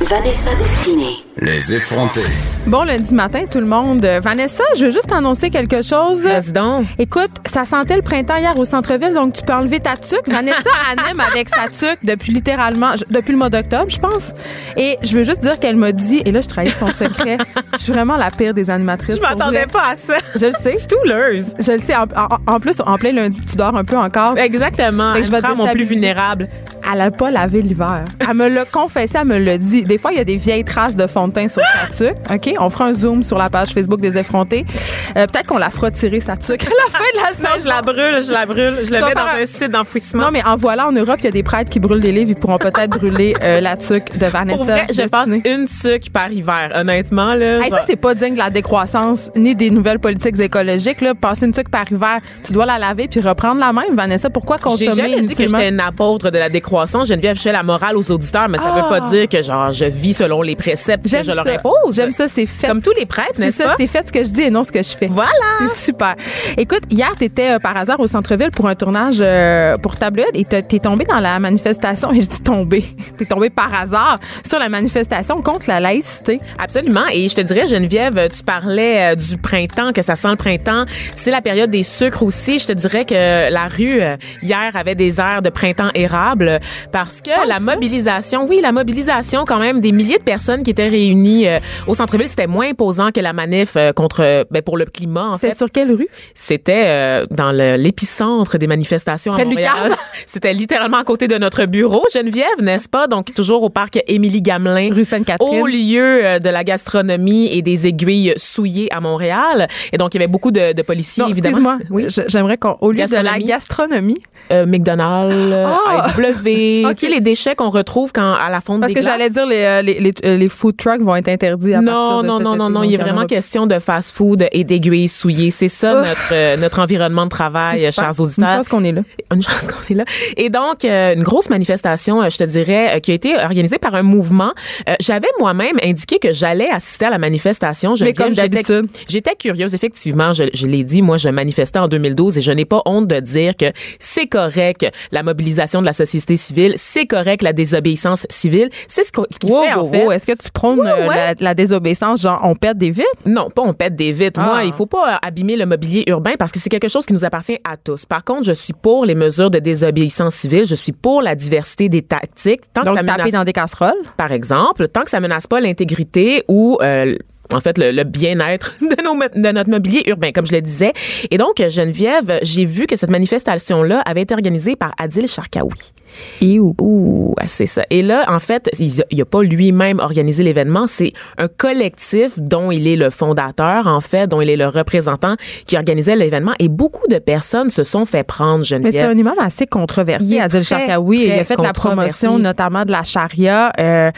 Vanessa Destinée. Les effrontés. Bon lundi matin, tout le monde. Euh, Vanessa, je veux juste annoncer quelque chose. Vas-y donc. Écoute, ça sentait le printemps hier au centre-ville, donc tu peux enlever ta tuque. Vanessa anime avec sa tuque depuis littéralement, depuis le mois d'octobre, je pense. Et je veux juste dire qu'elle m'a dit, et là, je trahis son secret, je suis vraiment la pire des animatrices. Je m'attendais pas à ça. Je le sais. C'est tout leurs. Je le sais. En, en- en plus, en plein lundi, tu dors un peu encore. Exactement. Fait que je vais te mon plus vulnérable. Elle a pas lavé l'hiver. Elle me l'a confessé, elle me l'a dit. Des fois, il y a des vieilles traces de fond de teint sur sa tuque. OK? On fera un zoom sur la page Facebook des effrontés. Euh, Peut-être qu'on la fera tirer sa tuque à la fin de la Non, saison. je la brûle, je la brûle. Je le mets dans un- site d'enfouissement. Non, mais en voilà, en Europe, il y a des prêtres qui brûlent des livres. Ils pourront peut-être brûler euh, la tuque de Vanessa. Pour vrai, je passe une sucre par hiver, honnêtement. Là, Hey, ça, c'est pas digne de la décroissance ni des nouvelles politiques écologiques. Là. Passer une tuque par hiver, tu dois la laver puis reprendre la même. Vanessa, pourquoi J'ai consommer jamais dit que j'étais une apôtre de la décroissance. Geneviève, je fais la morale aux auditeurs, mais ça veut pas dire que genre je vis selon les préceptes que je leur ça. impose. J'aime ça, c'est fait. Comme tous les prêtres, C'est n'est-ce pas? c'est fait ce que je dis et non ce que je fais. Voilà. C'est super. Écoute, hier, tu étais par hasard au centre-ville pour un tournage euh, pour Tabloïd et t'es tombé dans la manifestation, et je dis tombé, t'es tombé par hasard sur la manifestation contre la laïcité. Absolument. Et je te dirais, Geneviève, tu parlais euh, du printemps, que ça sent le printemps. C'est la période des sucres aussi. Je te dirais que la rue, euh, hier, avait des airs de printemps érable parce que la mobilisation, oui, la mobilisation quand même des milliers de personnes qui étaient réunies euh, au centre-ville, c'était moins imposant que la manif euh, contre, euh, ben, pour le climat, C'était sur quelle rue? C'était dans l'épicentre des manifestations à Près Montréal. C'était littéralement à côté de notre bureau, Geneviève, n'est-ce pas? Donc, toujours au parc Émilie Gamelin. Rue Sainte-Catherine. Au lieu de la gastronomie et des aiguilles souillées à Montréal. Et donc, il y avait beaucoup de, de policiers, Non, évidemment. excuse-moi. Je- J'aimerais qu'au lieu de la Gastronomie. Euh, McDonald's, euh, Ah! AEW, Ok. tu sais, les déchets qu'on retrouve quand à la fonte parce des que j'allais dire les, euh, les, les, euh, les food trucks vont être interdits à Non, partir de non, non, non, non. Il est en vraiment question de fast-food et d'aiguilles souillées. C'est ça Ouf. notre euh, notre environnement de travail, chers auditeurs. Une chance qu'on est là. Une chance qu'on est là. Et donc, euh, une grosse manifestation, euh, je te dirais, euh, qui a été organisée par un mouvement. J'avais moi-même indiqué que j'allais assister à la manifestation. Mais comme d'habitude. J'étais curieuse, effectivement. Je, je l'ai dit, moi, je manifestais en 2012 et je n'ai pas honte de dire que c'est correct la mobilisation de la société civile, c'est correct la désobéissance civile. C'est ce qu'on- qui Wow, fait, en wow, fait. wow. Est-ce que tu prônes Ouais, euh. La, la désobéissance, genre on pète des vitres? Non, pas on pète des vitres. Ah. Moi, il faut pas euh, abîmer le mobilier urbain parce que c'est quelque chose qui nous appartient à tous. Par contre, je suis pour les mesures de désobéissance civile. Je suis pour la diversité des tactiques. Tant Donc que ça taper menace, dans des casseroles? par exemple, tant que ça menace pas l'intégrité ou euh, en fait, le, le bien-être de, nos, mo- de notre mobilier urbain, comme je le disais. Et donc, Geneviève, j'ai vu que cette manifestation-là avait été organisée par Adil Sharkawi. Et où? Ouh, c'est ça. Et là, en fait, il n'a pas lui-même organisé l'événement. C'est un collectif dont il est le fondateur, en fait, dont il est le représentant qui organisait l'événement. Et beaucoup de personnes se sont fait prendre, Mais c'est Geneviève. un imam assez controversé, Adil Sharkawi. Il a fait la promotion notamment de la charia. Euh,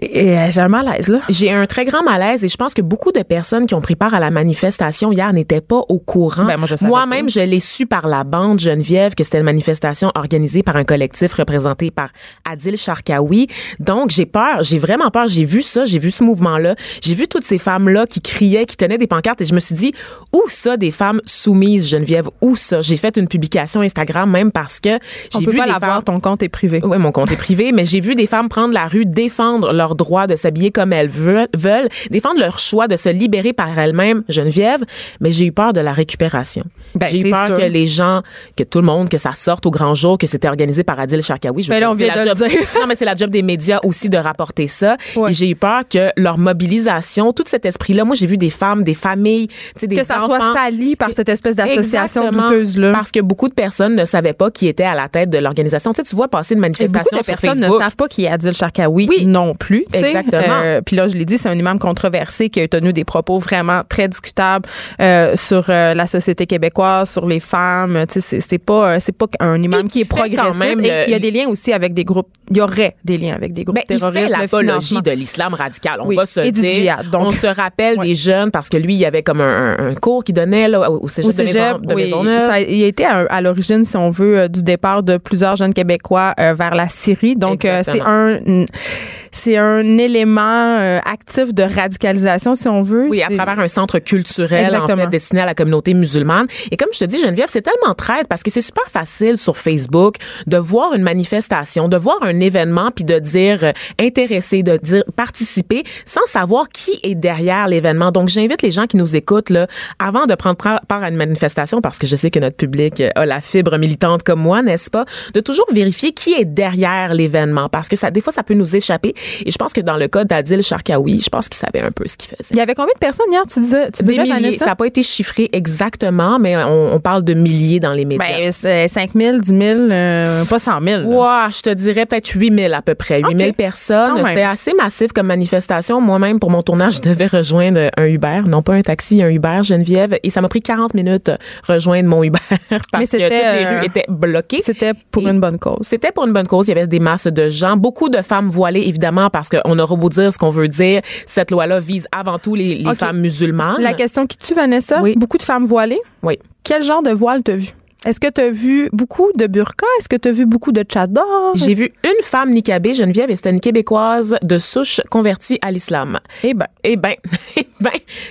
et, euh, j'ai un malaise, là. J'ai un très grand malaise et je pense que beaucoup de personnes qui ont pris part à la manifestation hier n'étaient pas au courant. Ben, moi, Moi-même, pas. je l'ai su par la bande Geneviève que c'était une manifestation organisée par un collectif représenté par Adil Sharkawi. Donc, j'ai peur, j'ai vraiment peur. J'ai vu ça, j'ai vu ce mouvement-là. J'ai vu toutes ces femmes-là qui criaient, qui tenaient des pancartes et je me suis dit, où ça des femmes soumises, Geneviève? Où ça? J'ai fait une publication Instagram même parce que On j'ai peut vu pas des l'avoir, femmes... ton compte est privé. Oui, mon compte est privé, mais j'ai vu des femmes prendre la rue, défendre leurs leur droit de s'habiller comme elles veulent, veulent, défendre leur choix de se libérer par elles-mêmes, Geneviève, mais j'ai eu peur de la récupération. Ben, j'ai eu peur sûr. que les gens, que tout le monde, que ça sorte au grand jour, que c'était organisé par Adil Sharkawi. Je Ben là, on vient la de le dire. non, mais c'est la job des médias aussi de rapporter ça. Ouais. Et j'ai eu peur que leur mobilisation, tout cet esprit-là, moi, j'ai vu des femmes, des familles, des que ça soit sali par cette espèce d'association douteuse-là. Parce que beaucoup de personnes ne savaient pas qui était à la tête de l'organisation. Tu sais, tu vois passer une Et beaucoup manifestation de sur personnes Facebook. ne savent pas qui est Adil Sharkawi Oui. non plus. Exactement. Euh, Puis là, je l'ai dit, c'est un imam controversé qui a tenu des propos vraiment très discutables euh, sur euh, la société québécoise, sur les femmes. C'est- pas, euh, c'est pas un imam qui est qui quand progressiste. Et il y a des liens aussi avec des groupes. Il y aurait des liens avec des groupes Ben, il terroristes. fait l'apologie de l'islam radical. On Oui, va se et du dire. djihad, donc. on se rappelle Ouais. des jeunes parce que lui, il y avait comme un, un- un cours qu'il donnait là, au cégep, Au cégep, de, Maison, de oui, Maisonneuve. ça il a été à, à l'origine, si on veut, euh, du départ de plusieurs jeunes Québécois euh, vers la Syrie. Donc, c'est un, c'est un élément euh, actif de radicalisation, si on veut. Oui, à travers un centre culturel en Exactement. fait destiné à la communauté musulmane. Et comme je te dis, Geneviève, c'est tellement traite parce que c'est super facile sur Facebook de voir une manifestation, de voir un événement puis de dire euh, intéressé, de dire participer sans savoir qui est derrière l'événement. Donc j'invite les gens qui nous écoutent là avant de prendre part part à une manifestation parce que je sais que notre public euh, a la fibre militante comme moi, n'est-ce pas, de toujours vérifier qui est derrière l'événement parce que ça des fois ça peut nous échapper et je pense que dans le cas d'Adil Sharkawi, je pense qu'il savait un peu ce qu'il faisait. Il y avait combien de personnes hier, tu disais? Tu Des dirais, milliers. Vanessa? Ça n'a pas été chiffré exactement, mais on, on parle de milliers dans les médias. Ben, c'est 5 000, 10 000, euh, pas 100 000. là. Ouah, je te dirais peut-être 8000 à peu près. 8000 Ok. personnes. Quand même. C'était assez massif comme manifestation. Moi-même, pour mon tournage, je devais rejoindre un Uber. Non pas un taxi, un Uber, Geneviève. Et ça m'a pris 40 minutes rejoindre mon Uber parce que toutes les euh, rues étaient bloquées. C'était pour Et- une bonne cause. C'était pour une bonne cause. Il y avait des masses de gens, beaucoup de femmes voilées, évidemment, parce qu'on aura beau dire ce qu'on veut dire. Cette loi-là vise avant tout les, femmes musulmanes. La question qui tue, Vanessa, Oui. beaucoup de femmes voilées. Oui. Quel genre de voile t'as vu? Est-ce que t'as vu beaucoup de burqa? Est-ce que t'as vu beaucoup de tchador? J'ai vu une femme niqabée, Geneviève, et c'était une Québécoise de souche convertie à l'islam. Eh ben, Eh ben, eh ben,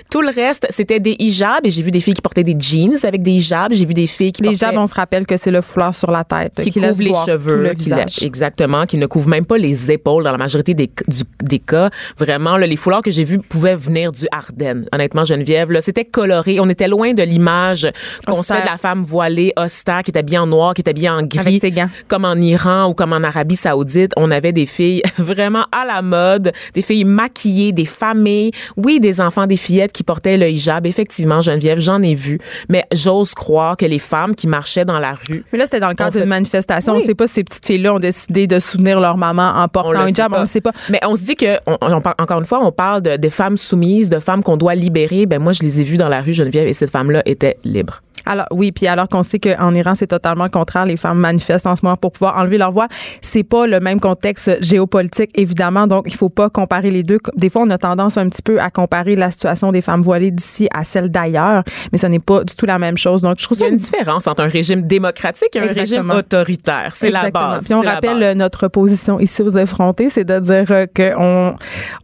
tout le reste, c'était des hijabs, et j'ai vu des filles qui portaient des jeans avec des hijabs, j'ai vu des filles qui les portaient... jabs, on se rappelle que c'est le foulard sur la tête qui, couvrent les cheveux, le qui la- exactement, qui ne couvrent même pas les épaules dans la majorité des, du- des cas. Vraiment, là, les foulards que j'ai vus pouvaient venir du Ardennes. Honnêtement, Geneviève, là, c'était coloré. On était loin de l'image qu'on se fait Austère. de la femme voilée, austère, qui était bien en noir, qui était bien en gris. Avec ses gants. Comme en Iran ou comme en Arabie Saoudite, on avait des filles vraiment à la mode, des filles maquillées, des familles, oui, des enfants, des fillettes qui portaient le hijab. Effectivement, Geneviève, j'en ai vu. Mais j'ose croire que les femmes qui marchaient dans la rue Mais là, c'était dans le cadre On fait- d'une manifestation. Oui. On sait pas si ces petites filles-là ont décidé de soutenir leur maman en portant le un hijab. pas. On le sait pas. Mais on se dit que, on, encore une fois, on parle de, des femmes soumises, de femmes qu'on doit libérer. Ben moi, je les ai vues dans la rue, Geneviève, et cette femme-là était libre. Alors oui, puis alors qu'on sait qu'en Iran c'est totalement le contraire, les femmes manifestent en ce moment pour pouvoir enlever leur voile. C'est pas le même contexte géopolitique évidemment, donc il faut pas comparer les deux. Des fois on a tendance un petit peu à comparer la situation des femmes voilées d'ici à celle d'ailleurs, mais ce n'est pas du tout la même chose. Donc je trouve Il y a une différence entre un régime démocratique et un Exactement. régime autoritaire. C'est la base. Puis on rappelle notre position ici aux effrontés, c'est de dire euh, qu'on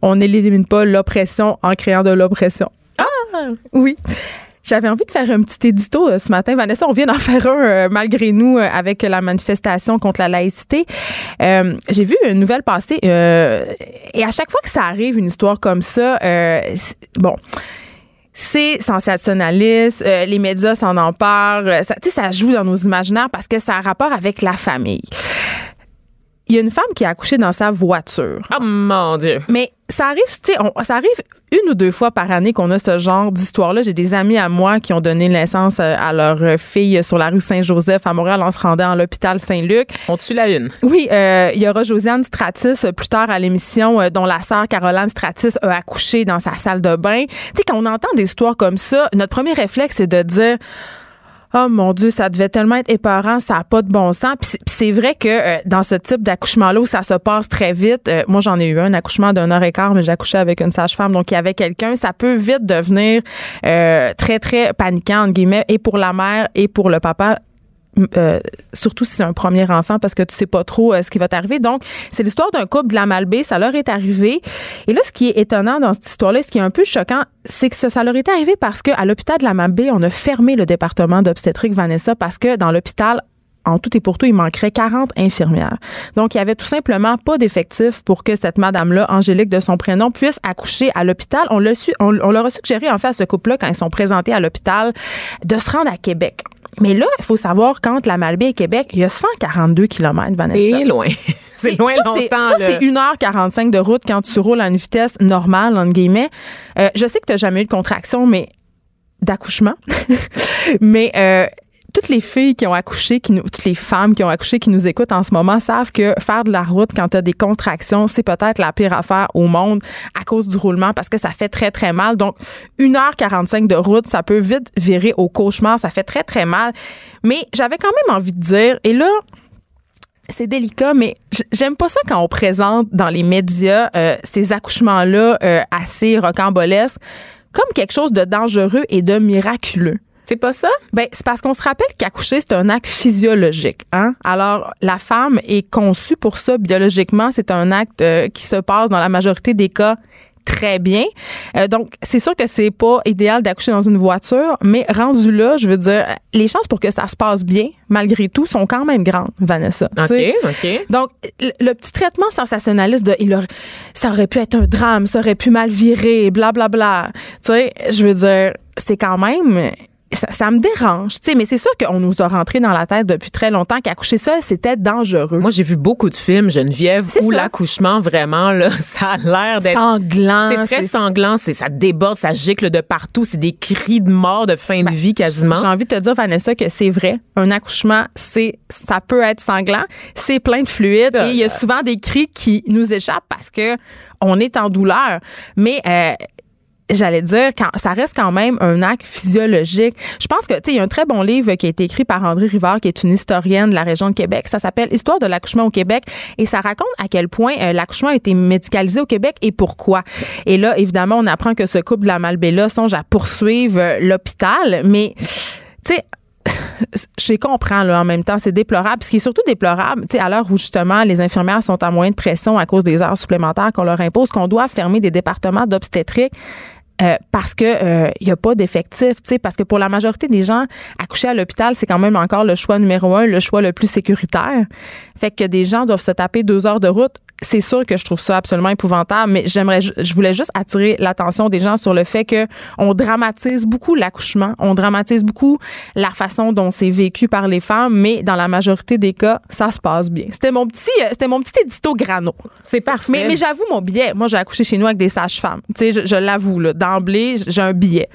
on n'élimine pas l'oppression en créant de l'oppression. Ah oui. J'avais envie de faire un petit édito euh, ce matin. Vanessa, on vient d'en faire un euh, malgré nous euh, avec la manifestation contre la laïcité. Euh, J'ai vu une nouvelle passer euh, et à chaque fois que ça arrive, une histoire comme ça, euh, bon c'est sensationnaliste, euh, les médias s'en emparent, euh, ça, ça joue dans nos imaginaires parce que ça a rapport avec la famille. Il y a une femme qui a accouché dans sa voiture. Oh mon Dieu. Mais ça arrive, tu sais, ça arrive une ou deux fois par année qu'on a ce genre d'histoire-là. J'ai des amis à moi qui ont donné naissance euh, à leur euh, fille sur la rue Saint-Joseph à Montréal en se rendant à l'hôpital Saint-Luc. On tue la une. Oui, euh, il y aura Josiane Stratis euh, plus tard à l'émission euh, dont la sœur Caroline Stratis a accouché dans sa salle de bain. Tu sais, quand on entend des histoires comme ça, notre premier réflexe, c'est de dire... Oh mon Dieu, ça devait tellement être épeurant, ça n'a pas de bon sens. Puis c'est- vrai que euh, dans ce type d'accouchement-là où ça se passe très vite, euh, moi j'en ai eu un accouchement d'une heure et quart, mais j'ai accouché avec une sage-femme, donc il y avait quelqu'un, ça peut vite devenir euh, très, très paniquant, entre guillemets, et pour la mère et pour le papa. Euh, surtout si c'est un premier enfant parce que tu sais pas trop euh, ce qui va t'arriver. Donc, c'est l'histoire d'un couple de la Malbaie, ça leur est arrivé. Et là, ce qui est étonnant dans cette histoire-là, ce qui est un peu choquant, c'est que ça, leur est arrivé parce qu'à l'hôpital de la Malbaie, on a fermé le département d'obstétrique Vanessa parce que dans l'hôpital, en tout et pour tout, il manquerait 40 infirmières. Donc, il y avait tout simplement pas d'effectif pour que cette madame-là, Angélique de son prénom, puisse accoucher à l'hôpital. On, on, on leur a suggéré, en fait, à ce couple-là, quand ils sont présentés à l'hôpital, de se rendre à Québec. Mais là, il faut savoir, quand la Malbaie et Québec, il y a 142 km, Vanessa. C'est loin. c'est loin ça, longtemps. Ça, c'est 1h45 de route quand tu roules à une vitesse normale, entre guillemets. Euh, je sais que tu n'as jamais eu de contraction, mais d'accouchement. mais euh, toutes les filles qui ont accouché, qui nous, toutes les femmes qui ont accouché, qui nous écoutent en ce moment, savent que faire de la route quand tu as des contractions, c'est peut-être la pire affaire au monde à cause du roulement parce que ça fait très, très mal. Donc, 1h45 de route, ça peut vite virer au cauchemar. Ça fait très, très mal. Mais j'avais quand même envie de dire, et là, c'est délicat, mais j'aime pas ça quand on présente dans les médias euh, ces accouchements-là euh, assez rocambolesques comme quelque chose de dangereux et de miraculeux. C'est pas ça? Ben, c'est parce qu'on se rappelle qu'accoucher, c'est un acte physiologique. Hein? Alors, la femme est conçue pour ça biologiquement. C'est un acte euh, qui se passe dans la majorité des cas très bien. Euh, donc, c'est sûr que c'est pas idéal d'accoucher dans une voiture, mais rendu là, je veux dire, les chances pour que ça se passe bien, malgré tout, sont quand même grandes, Vanessa. OK, t'sais. OK. Donc, le, le petit traitement sensationnaliste de il aurait, ça aurait pu être un drame, ça aurait pu mal virer, blablabla. Bla, bla. Tu sais, je veux dire, c'est quand même ça, ça, me dérange, tu sais, mais c'est sûr qu'on nous a rentré dans la tête depuis très longtemps qu'accoucher seul, c'était dangereux. Moi, j'ai vu beaucoup de films, Geneviève, où l'accouchement, vraiment, là, ça a l'air d'être... Sanglant. C'est très sanglant, c'est ça déborde, ça gicle de partout, c'est des cris de mort, de fin de vie quasiment. J'ai envie de te dire, Vanessa, que c'est vrai. Un accouchement, c'est, ça peut être sanglant, c'est plein de fluide et il y a souvent des cris qui nous échappent parce que on est en douleur. Mais euh, j'allais dire, quand, ça reste quand même un acte physiologique. Je pense que, tu sais, il y a un très bon livre qui a été écrit par André Rivard, qui est une historienne de la région de Québec. Ça s'appelle Histoire de l'accouchement au Québec et ça raconte à quel point euh, l'accouchement a été médicalisé au Québec et pourquoi. Et là, évidemment, on apprend que ce couple de la Malbella songe à poursuivre euh, l'hôpital, mais, tu sais, je comprends là, en même temps, c'est déplorable. Ce qui est surtout déplorable, tu sais, à l'heure où justement les infirmières sont en moyen de pression à cause des heures supplémentaires qu'on leur impose, qu'on doit fermer des départements d'obstétrique. Euh, parce que euh, il y a pas d'effectifs, tu parce que pour la majorité des gens, accoucher à l'hôpital, c'est quand même encore le choix numéro un, le choix le plus sécuritaire. Fait que des gens doivent se taper deux heures de route. C'est sûr que je trouve ça absolument épouvantable, mais j'aimerais, je voulais juste attirer l'attention des gens sur le fait que on dramatise beaucoup l'accouchement, on dramatise beaucoup la façon dont c'est vécu par les femmes, mais dans la majorité des cas, ça se passe bien. C'était mon petit, euh, c'était mon petit édito grano. C'est parfait. Mais, mais j'avoue mon billet. Moi, j'ai accouché chez nous avec des sages-femmes. Tu sais, je, je l'avoue là, d'emblée, j'ai un billet.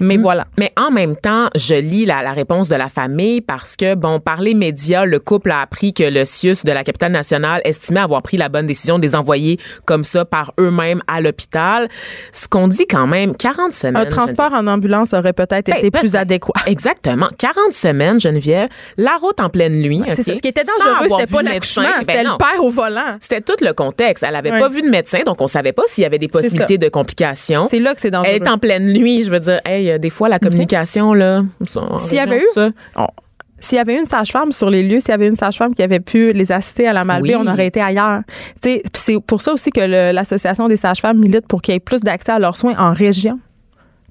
Mais voilà. Mais en même temps, je lis la, la réponse de la famille parce que, bon, par les médias, le couple a appris que le CIUS de la capitale nationale estimait avoir pris la bonne décision de les envoyer comme ça par eux-mêmes à l'hôpital. Ce qu'on dit quand même, 40 semaines. Un transport en ambulance aurait peut-être Ben, été plus adéquat. Exactement. 40 semaines, Geneviève. La route en pleine nuit. C'est ok, ça. Ce qui était dangereux, c'était pas l'accouchement, médecin. c'était Ben le père au volant. C'était tout le contexte. Elle avait Ouais. pas vu de médecin, donc on savait pas s'il y avait des possibilités de complications. C'est là que c'est dangereux. Elle est en pleine nuit, je veux dire, hey, euh, des fois la communication là, en S'il y avait eu- ça. On- S'il y avait une sage-femme sur les lieux, s'il y avait une sage-femme qui avait pu les assister à la Malbaie, Oui. on aurait été ailleurs. C'est pour ça aussi que l'Association des sages-femmes milite pour qu'il y ait plus d'accès à leurs soins en région.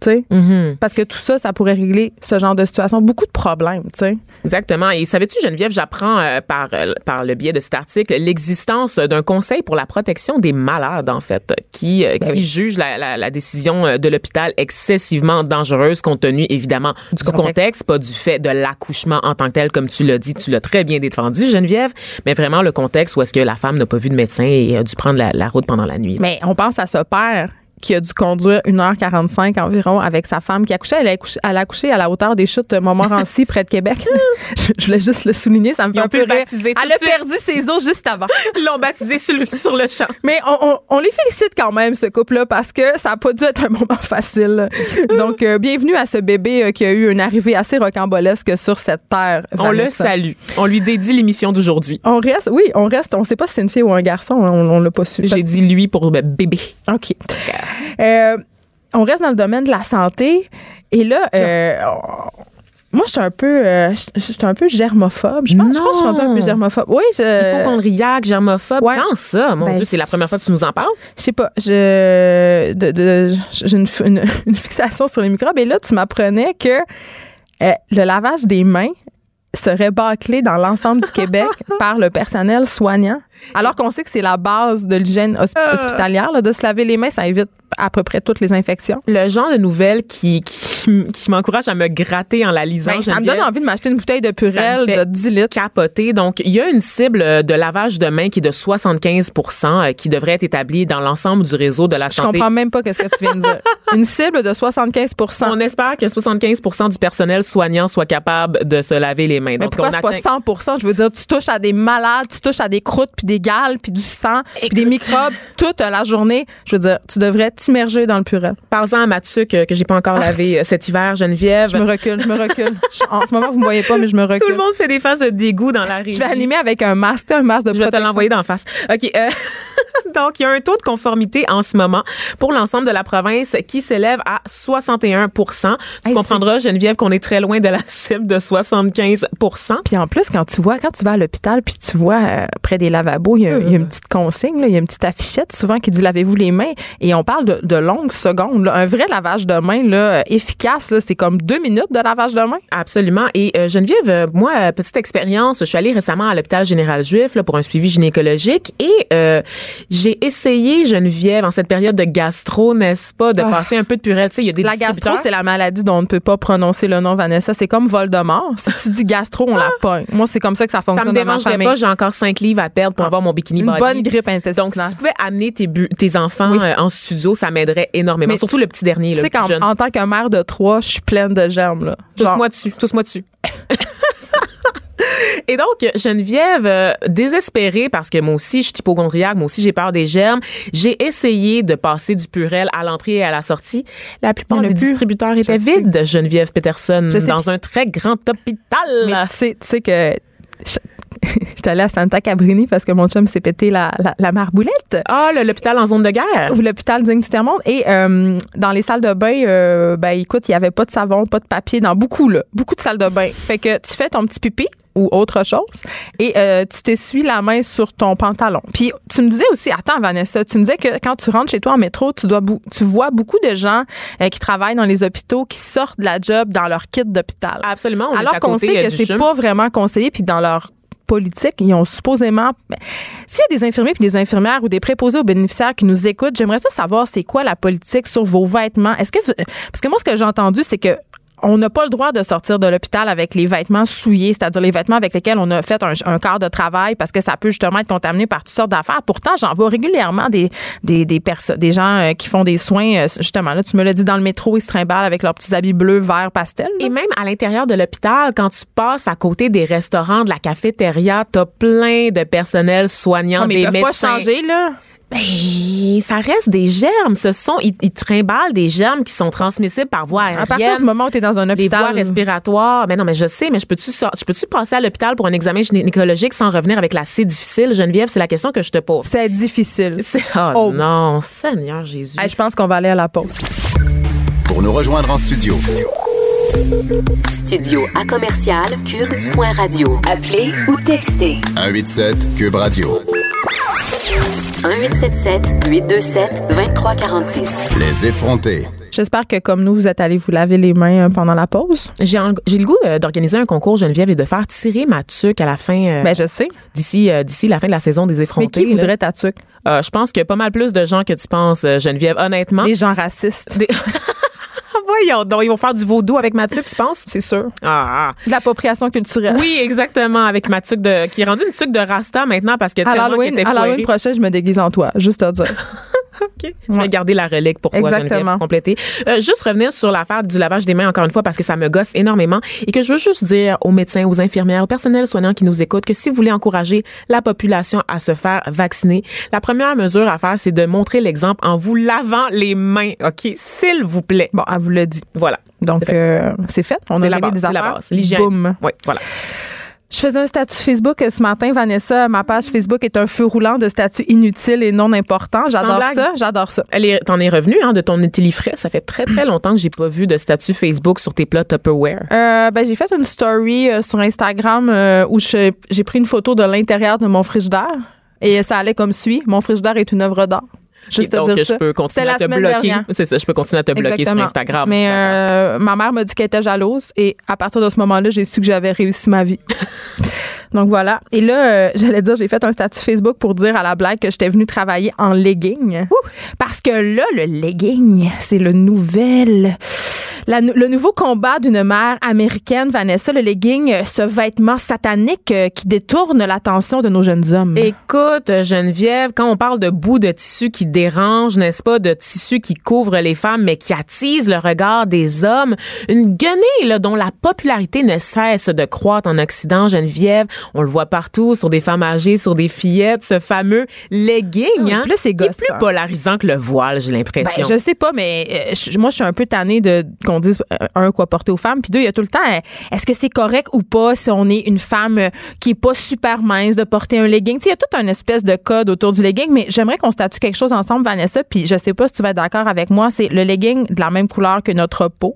Tu sais, Mhm. Parce que tout ça, ça pourrait régler ce genre de situation. Beaucoup de problèmes, tu sais. Exactement. Et savais-tu, Geneviève, j'apprends euh, par, euh, par le biais de cet article l'existence d'un conseil pour la protection des malades, en fait, qui, euh, qui juge la, la- la décision de l'hôpital excessivement dangereuse compte tenu, évidemment, du, contexte. contexte. pas du fait de l'accouchement en tant que tel, comme tu l'as dit, tu l'as très bien défendu, Geneviève, mais vraiment le contexte où est-ce que la femme n'a pas vu de médecin et a dû prendre la, la route pendant la nuit. Mais on pense à ce père qui a dû conduire 1h45 environ avec sa femme qui a accouché. Elle a accouché, elle a accouché à la hauteur des chutes de Montmorency, près de Québec. je, je voulais juste le souligner, ça me fait un peu rire. Elle a suite. perdu ses os juste avant. Ils l'ont baptisé sur le, sur le champ. Mais on, on- on les félicite quand même, ce couple-là, parce que ça n'a pas dû être un moment facile. Donc, euh, bienvenue à ce bébé euh, qui a eu une arrivée assez rocambolesque sur cette terre. On le salue. On lui dédie l'émission d'aujourd'hui. On reste, oui, on reste. On sait pas si c'est une fille ou un garçon. hein, On, on l'a pas su. J'ai dit lui pour bébé. OK. Euh, on reste dans le domaine de la santé. Et là, euh, moi, je suis un peu, euh, je suis un peu germophobe. Je pense, je pense que je suis rendue un peu germophobe. Oui, je, Hypochondriaque, germophobe. ouais. Quand ça? Mon Ben, Dieu, c'est la première fois que tu nous en parles? je sais pas, je, de, de- j'ai une, une- une fixation sur les microbes. Et là, tu m'apprenais que euh, le lavage des mains, serait bâclée dans l'ensemble du Québec par le personnel soignant. Alors qu'on sait que c'est la base de l'hygiène Euh. hospitalière, là, de se laver les mains, ça évite à peu près toutes les infections. Le genre de nouvelles qui, qui, qui m'encourage à me gratter en la lisant. Ben, ça me donne envie de m'acheter une bouteille de fait de 10 litres. capoter. Donc, il y a une cible de lavage de mains qui est de 75 euh, qui devrait être établie dans l'ensemble du réseau de la Je santé. comprends même pas qu'est-ce que tu viens de dire. Une cible de 75% On espère que 75% du personnel soignant soit capable de se laver les mains. Mais Donc, pourquoi on c'est pas atteint- 100 Je veux dire, tu touches à des malades, tu touches à des croûtes, puis des gales, puis du sang, puis des microbes toute la journée. Je veux dire, tu devrais t'immerger dans le purel. Parle-en à Mathieu que, que j'ai pas encore lavé euh, cet hiver, Geneviève. Je me recule, je me recule. En ce moment, vous me voyez pas, mais je me recule. Tout le monde fait des faces de dégoût dans la régie. Je vais animer avec un masque, un masque de Je vais te protection. l'envoyer d'en face. OK. euh, donc, il y a un taux de conformité en ce moment pour l'ensemble de la province qui s'élève à 61 Tu Hey, comprendras, Geneviève, qu'on est très loin de la cible de 75 Puis en plus, quand tu vois, quand tu vas à l'hôpital, puis tu vois euh, près des lavabos, il y, a, il y a une petite consigne, là, il y a une petite affichette souvent qui dit lavez-vous les mains. Et on parle de, de longues secondes. là. Un vrai lavage de main là, euh, efficace, c'est comme deux minutes de lavage de main. Absolument. Et euh, Geneviève, euh, moi, euh, petite expérience, je suis allée récemment à l'hôpital général juif là, pour un suivi gynécologique et euh, j'ai essayé, Geneviève, en cette période de gastro, n'est-ce pas, de Ah. passer un peu de purelle. Tu sais, il y a des La gastro, c'est la maladie dont on ne peut pas prononcer le nom, Vanessa. C'est comme Voldemort. Si tu dis gastro, on la pogne. Moi, c'est comme ça que ça Ah. Ça fonctionne me dérangerait pas, j'ai encore cinq livres à perdre pour avoir mon bikini Une body. bonne grippe Donc, intestinale. si tu pouvais amener tes, tes enfants Oui. en studio, ça m'aiderait énormément. Mais Surtout tu- le petit dernier, Tu sais en tant que mère de trois, je suis pleine de germes. Là. Tous-moi dessus, tous-moi dessus. Et donc, Geneviève, euh, désespérée parce que moi aussi, je suis hypochondriaque, moi aussi, j'ai peur des germes, j'ai essayé de passer du purel à l'entrée et à la sortie. La plupart des distributeurs étaient vides, Geneviève Peterson, dans un très grand hôpital. Mais tu sais que. Je- J'étais allée à Santa Cabrini parce que mon chum s'est pété la, la, la marboulette. Ah, l'hôpital en zone de guerre. Ou l'hôpital digne du tiers-monde. Et euh, dans les salles de bain, euh, ben écoute, il y avait pas de savon, pas de papier dans beaucoup, là. Beaucoup de salles de bain. Fait que tu fais ton petit pipi ou autre chose et euh, tu t'essuies la main sur ton pantalon. Puis tu me disais aussi, attends Vanessa, tu me disais que quand tu rentres chez toi en métro, tu dois tu vois beaucoup de gens euh, qui travaillent dans les hôpitaux qui sortent de la job dans leur kit d'hôpital. Absolument, on Alors qu'on sait que c'est pas vraiment conseillé, puis dans leur politique, ils ont supposément. ben, S'il y a des infirmiers puis des infirmières ou des préposés aux bénéficiaires qui nous écoutent, j'aimerais ça savoir c'est quoi la politique sur vos vêtements. Est-ce que vous- parce que moi ce que j'ai entendu c'est que on n'a pas le droit de sortir de l'hôpital avec les vêtements souillés, c'est-à-dire les vêtements avec lesquels on a fait un, un quart de travail parce que ça peut justement être contaminé par toutes sortes d'affaires. Pourtant, j'en vois régulièrement des des des, des gens euh, qui font des soins euh, justement là, tu me l'as dit dans le métro, ils se trimballent avec leurs petits habits bleus, verts, pastel. là. Et même à l'intérieur de l'hôpital, quand tu passes à côté des restaurants, de la cafétéria, t'as plein de personnel soignant, mais des ils peuvent pas médecins. changer là. Ben, ça reste des germes. Ce sont, ils, ils trimballent des germes qui sont transmissibles par voie À partir du aérienne. moment où tu es dans un Les hôpital. voies respiratoires. Mais non, mais je sais, mais je peux-tu je peux-tu passer à l'hôpital pour un examen gynécologique sans revenir avec la C difficile, Geneviève? C'est la question que je te pose. C'est difficile. C'est, oh, Oh. non, Seigneur Jésus. Hey, je pense qu'on va aller à la pause. Pour nous rejoindre en studio, Studio à commercial cube.radio. Appelez ou textez 187 Cube Radio. 1877 827 2346. Les effrontés. J'espère que, comme nous, vous êtes allés vous laver les mains euh, pendant la pause. J'ai, en- j'ai le goût euh, d'organiser un concours, Geneviève, et de faire tirer ma tuque à la fin, euh, Ben, je sais. d'ici, euh, d'ici la fin de la saison des Mais effrontés. qui là. voudrait ta tuque? Euh, je pense qu'il y a pas mal plus de gens que tu penses, Geneviève. Honnêtement. Des gens racistes. Des- Voyons donc, ils vont faire du vaudou avec ma tuque, tu penses? C'est sûr. Ah, ah. De l'appropriation culturelle. Oui, exactement, avec ma tuque de, qui est rendue une tuque de Rasta maintenant parce que À l'Halloween, prochain, je me déguise en toi. Juste à dire. OK. Je vais garder la relique pour toi, Exactement. Compléter. Euh, juste revenir sur l'affaire du lavage des mains encore une fois parce que ça me gosse énormément et que je veux juste dire aux médecins, aux infirmières, au personnel soignant qui nous écoutent que si vous voulez encourager la population à se faire vacciner, la première mesure à faire, c'est de montrer l'exemple en vous lavant les mains, OK? S'il vous plaît. Bon, elle vous l'a dit. Voilà. Donc, C'est fait. euh, c'est fait. On a réglé des affaires. L'hygiène. Boum. Oui, voilà. Je faisais un statut Facebook euh, ce matin, Vanessa. Ma page Facebook est un feu roulant de statuts inutiles et non importants. J'adore ça. J'adore ça. T'en es revenu hein, de ton frais? Ça fait très très longtemps que j'ai pas vu de statut Facebook sur tes plats Tupperware. Euh, ben, j'ai fait une story euh, sur Instagram euh, où j'ai pris une photo de l'intérieur de mon frigidaire et ça allait comme suit. Mon frigidaire est une œuvre d'art. Juste te donc, dire je ça. peux continuer à te bloquer. C'est ça, je peux continuer à te bloquer Exactement. sur Instagram. Mais euh, ma mère m'a dit qu'elle était jalouse et à partir de ce moment-là, j'ai su que j'avais réussi ma vie. Donc voilà. Et là, euh, j'allais dire, j'ai fait un statut Facebook pour dire à la blague que j'étais venue travailler en legging. Parce que là, le legging, c'est le nouvel. La- le nouveau combat d'une mère américaine, Vanessa, le legging, euh, ce vêtement satanique euh, qui détourne l'attention de nos jeunes hommes. Écoute, Geneviève, quand on parle de bouts de tissu qui dérangent, n'est-ce pas, de tissu qui couvre les femmes mais qui attise le regard des hommes, une guenille là, dont la popularité ne cesse de croître en Occident, Geneviève, on le voit partout sur des femmes âgées, sur des fillettes, ce fameux legging, hein, plus c'est qui est plus polarisant que le voile, j'ai Ben, l'impression. je sais pas, mais euh, moi, je suis un peu tannée de qu'on dise euh, un quoi porter aux femmes, puis deux, il y a tout le temps. euh, Est-ce que c'est correct ou pas si on est une femme euh, qui est pas super mince de porter un legging? Tu sais, il y a tout un espèce de code autour du legging, mais j'aimerais qu'on statue quelque chose ensemble, Vanessa. Puis je sais pas si tu vas être d'accord avec moi, c'est le legging de la même couleur que notre peau.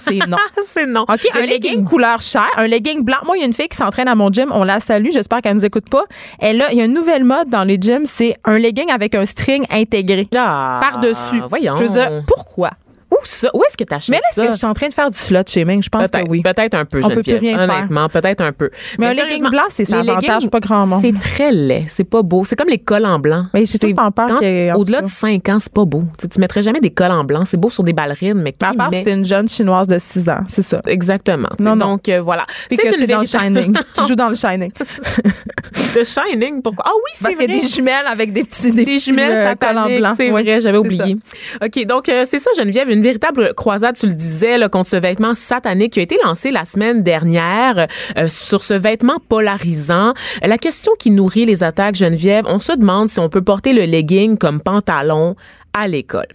C'est non. c'est non. OK, un legging couleur chair, un legging blanc. Moi, il y a une fille qui s'entraîne à mon gym. On la salue. J'espère qu'elle nous écoute pas. Elle a, il y a une nouvelle mode dans les gyms. C'est un legging avec un string intégré Ah, par-dessus. Voyons. Je veux dire, pourquoi? Où ça? Où est-ce que t'achètes Mais là, est-ce ça? que je suis en train de faire du slut shaming? Je pense que oui. peut-être un peu, On peut plus rien faire. Honnêtement, peut-être un peu. Mais un legging blanc, c'est ça avantage pas grand monde. C'est très laid. C'est pas beau. C'est comme les cols en blanc. Mais j'ai tout peur en Au-delà de cas. 5 ans, c'est pas beau. Tu, tu mettrais jamais des cols en blanc. C'est beau sur des ballerines, mais qui à part, c'était une jeune chinoise de 6 ans. C'est ça. Exactement. Tu. Donc, euh, voilà. C'est une dans le Shining. tu joues dans le Shining. The Shining, pourquoi? Ah oui, c'est Parce qu'il vrai. y a des jumelles avec des petits, des Des jumelles euh, cols en sataniques, blanc. c'est Oui, vrai, j'avais oublié. OK, donc euh, c'est ça Geneviève, une véritable croisade, tu le disais, là, contre ce vêtement satanique qui a été lancé la semaine dernière euh, sur ce vêtement polarisant. La question qui nourrit les attaques Geneviève, on se demande si on peut porter le legging comme pantalon à l'école.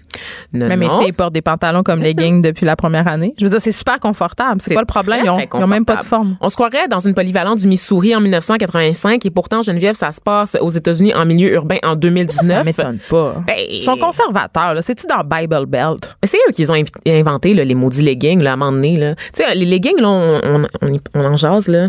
Non, Mais mes non. filles portent des pantalons comme leggings depuis la première année. Je veux dire, c'est super confortable. C'est quoi le problème? Ils ont, ils même pas de forme. On se croirait dans une polyvalente du Missouri en 1985 et pourtant, Geneviève, ça se passe aux États-Unis en milieu urbain en 2019. Ça m'étonne pas. Ben- Ils sont conservateurs. C'est-tu dans Bible Belt? C'est eux qui ont inv- inventé là, les maudits leggings là, à un moment donné. Là. Les leggings, là, on, on, on, y- on en jase, là.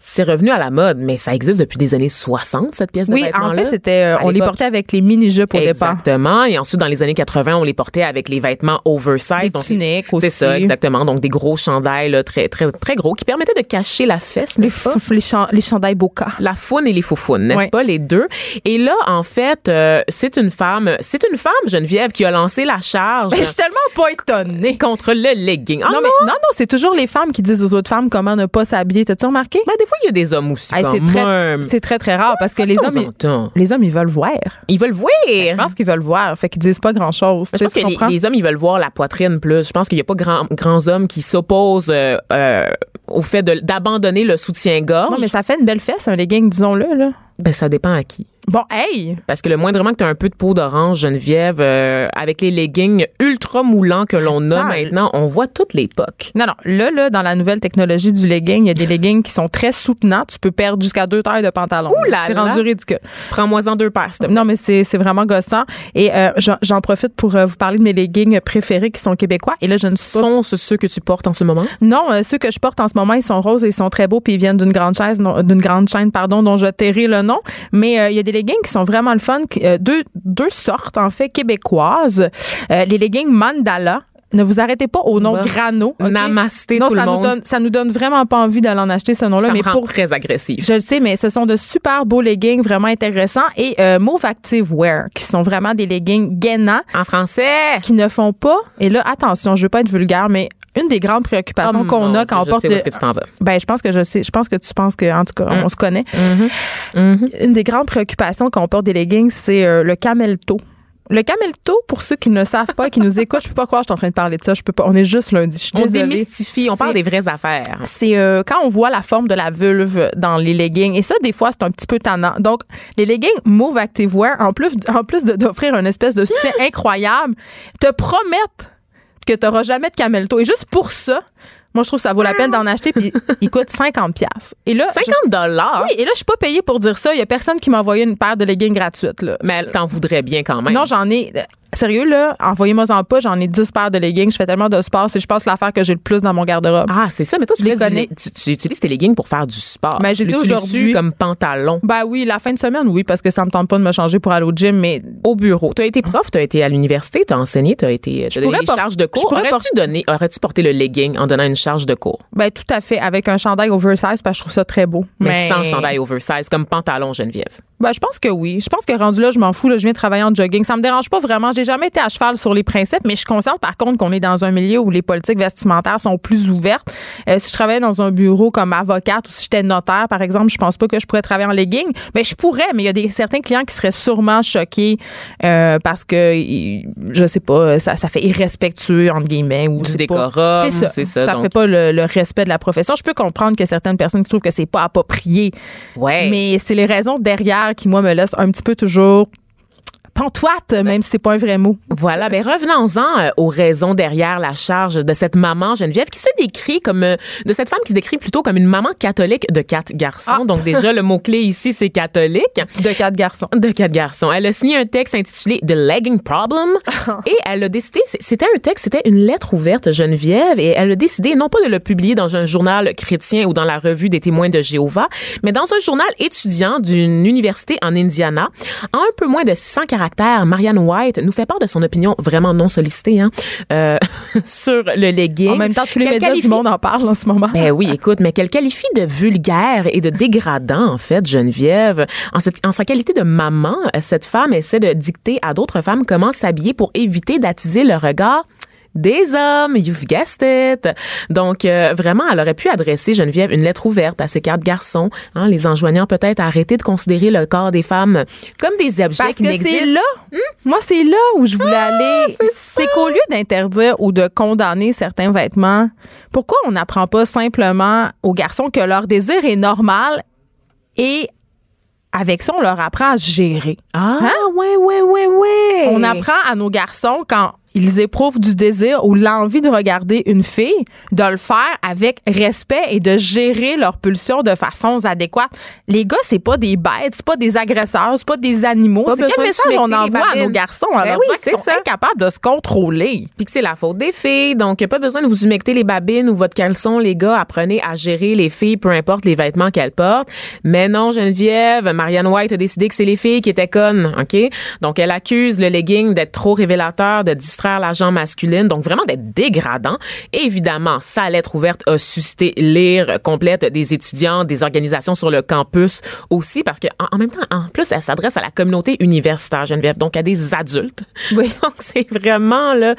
C'est revenu à la mode, mais ça existe depuis des années 60, cette pièce de Oui, en vêtements-là. fait, c'était, euh, on les portait avec les mini-jupes au départ. Exactement. Et ensuite, dans les années 80, on les portait avec les vêtements oversize. Des Donc, tuniques C'est ça, exactement. Donc, des gros chandails là, très, très, très gros qui permettaient de cacher la fesse, Les, pas? les, chan- les chandails Boca. La foune et les foufounes, n'est-ce pas, les deux? Et là, en fait, euh, c'est une femme, c'est une femme, Geneviève, qui a lancé la charge Mais je suis tellement pas étonnée. contre le legging. Ah non, mais non, non, c'est toujours les femmes qui disent aux autres femmes comment ne pas s'habiller. T'as-tu remarqué? Mais des fois, il y a des hommes aussi, Hey, c'est très, c'est très, très rare parce que les hommes, ils, les hommes, ils veulent voir. Ils veulent voir. Je pense qu'ils veulent voir. Fait qu'ils disent pas grand-chose. Je Tu sais, pense que les, hommes, ils veulent voir la poitrine plus. Je pense qu'il n'y a pas grand, grands hommes qui s'opposent euh, euh, au fait d'abandonner le soutien-gorge. Non, mais ça fait une belle fesse, un legging, disons-le. Là. Ben, ça dépend à qui. Bon, hey! Parce que le moindrement que tu as un peu de peau d'orange, Geneviève, euh, avec les leggings ultra moulants que l'on a Ah, maintenant, on voit toute l'époque. Non, non. Là, là, dans la nouvelle technologie du legging, il y a des leggings qui sont très soutenants. Tu peux perdre jusqu'à deux tailles de pantalon. Ouh là C'est rendu ridicule. Prends-moi-en deux paires, s'il te plaît. Non, mais c'est c'est vraiment gossant. Et euh, j'en profite pour euh, vous parler de mes leggings préférés qui sont québécois. Et là, je ne suis pas Sont ce ceux que tu portes en ce moment? Non, ceux que je porte en ce moment, ils sont roses et ils sont très beaux puis ils viennent d'une grande chaise, non- d'une grande chaîne, pardon, dont je tairai le nom. Mais il y a des leggings qui sont vraiment le fun, euh, deux deux sortes en fait québécoises. Euh, les leggings Mandala. Ne vous arrêtez pas au nom Bah. Grano. ok? Namasté, non, tout ça le nous monde. donne ça nous donne vraiment pas envie d'aller en acheter ce nom-là, mais me rend pour très agressif. je le sais, mais ce sont de super beaux leggings vraiment intéressants et euh, Move Active Wear qui sont vraiment des leggings gainants En français! qui ne font pas. Et là, attention, je veux pas être vulgaire, mais une des grandes préoccupations Oh qu'on a quand on je porte sais où le- que tu t'en vas. ben, je pense que je sais. Je pense que tu penses que, en tout cas, Mm. on se connaît. Mm-hmm. Une des grandes préoccupations quand on porte des leggings, c'est euh, le camel toe. Le camel toe, pour ceux qui ne savent pas, qui nous écoutent, je peux pas croire que je suis en train de parler de ça. Je peux pas. On est juste lundi. Je suis On désolée. démystifie, on parle des vraies affaires. c'est euh, quand on voit la forme de la vulve dans les leggings. Et ça, des fois, c'est un petit peu tannant. Donc, les leggings Move Activewear, en plus, en plus d'offrir une espèce de soutien incroyable, te promettent que tu n'auras jamais de camel toe. Et juste pour ça, moi, je trouve que ça vaut la peine d'en acheter. Puis, il coûte 50 pièces. Et là, 50 dollars? oui, et là, je suis pas payée pour dire ça. Il y a personne qui m'a envoyé une paire de leggings gratuites. Là. Mais t'en voudrais bien quand même. Non, j'en ai. Sérieux, là, envoyez-moi en pas, j'en ai 10 paires de leggings. Je fais tellement de sport, c'est je pense l'affaire que j'ai le plus dans mon garde-robe. Ah, c'est ça. Mais toi, tu, Les connais. tu, tu utilises tes leggings pour faire du sport. Ben, j'ai dit aujourd'hui- comme pantalon? Ben oui, la fin de semaine, oui, parce que ça me tente pas de me changer pour aller au gym, mais au bureau. Tu as été prof, tu as été à l'université, tu as enseigné, tu as été tu as donné des charges de cours. Aurais-tu donné aurais-tu porté le legging en donnant une charge de cours? Ben tout à fait, avec un chandail oversize, parce que je trouve ça très beau. mais, sans chandail oversize comme pantalon Geneviève. Ben, je pense que oui. Je pense que rendu là, je m'en fous. Là, je viens travailler en jogging. Ça me dérange pas vraiment. J'ai jamais été à cheval sur les principes, mais je suis consciente par contre qu'on est dans un milieu où les politiques vestimentaires sont plus ouvertes. Euh, si je travaillais dans un bureau comme avocate ou si j'étais notaire, par exemple, je pense pas que je pourrais travailler en legging. Mais je pourrais, mais il y a des certains clients qui seraient sûrement choqués euh, parce que je sais pas, ça, ça fait irrespectueux entre guillemets ou Du décorum, C'est ça. ça, Ça donc- fait pas le, le respect de la profession. Je peux comprendre que certaines personnes trouvent que c'est pas approprié. Ouais. Mais c'est les raisons derrière qui, moi, me laissent un petit peu toujours pantoite, même si c'est pas un vrai mot. Voilà, ben revenons-en euh, aux raisons derrière la charge de cette maman Geneviève qui se décrit comme euh, de cette femme qui se décrit plutôt comme une maman catholique de quatre garçons. Ah. Donc déjà le mot clé ici c'est catholique. De quatre garçons. de quatre garçons. Elle a signé un texte intitulé The Legging Problem et elle a décidé, c'était un texte, c'était une lettre ouverte Geneviève et elle a décidé non pas de le publier dans un journal chrétien ou dans la revue des témoins de Jéhovah, mais dans un journal étudiant d'une université en Indiana. En un peu moins de 600 caractères, Marianne White nous fait part de son opinion vraiment non sollicitée hein, euh, sur le legging. En même temps, tous les médias qualifie- du monde en parlent en ce moment. ben oui, écoute, mais qu'elle qualifie de vulgaire et de dégradant, en fait, Geneviève. En, cette- en sa qualité de maman, cette femme essaie de dicter à d'autres femmes comment s'habiller pour éviter d'attiser le regard des hommes, you've guessed it. Donc, euh, vraiment, elle aurait pu adresser, Geneviève, une lettre ouverte à ces quatre garçons, hein, les enjoignant peut-être à arrêter de considérer le corps des femmes comme des objets Parce qui que n'existent. c'est là, moi, c'est là où je voulais aller. C'est qu'au lieu d'interdire ou de condamner certains vêtements, pourquoi on n'apprend pas simplement aux garçons que leur désir est normal et avec ça, on leur apprend à se gérer? Ah, Hein? ouais, ouais, ouais, ouais. On apprend à nos garçons quand ils éprouvent du désir ou l'envie de regarder une fille, de le faire avec respect et de gérer leurs pulsions de façon adéquate. Les gars, c'est pas des bêtes, c'est pas des agresseurs, c'est pas des animaux. C'est quel message on envoie à nos garçons en Ben oui, qu'ils sont ça. incapables de se contrôler? Puis que c'est la faute des filles. Donc, pas besoin de vous humecter les babines ou votre caleçon, les gars. Apprenez à gérer les filles, peu importe les vêtements qu'elles portent. Mais non, Geneviève, Marianne White a décidé que c'est les filles qui étaient connes, OK? Donc, elle accuse le legging d'être trop révélateur, de distraire la jambe masculine, donc vraiment d'être dégradant. Et évidemment, sa lettre ouverte a suscité l'ire complète des étudiants, des organisations sur le campus aussi, parce que en, même temps, en plus, elle s'adresse à la communauté universitaire, Geneviève, donc à des adultes. Oui. Donc, c'est vraiment là.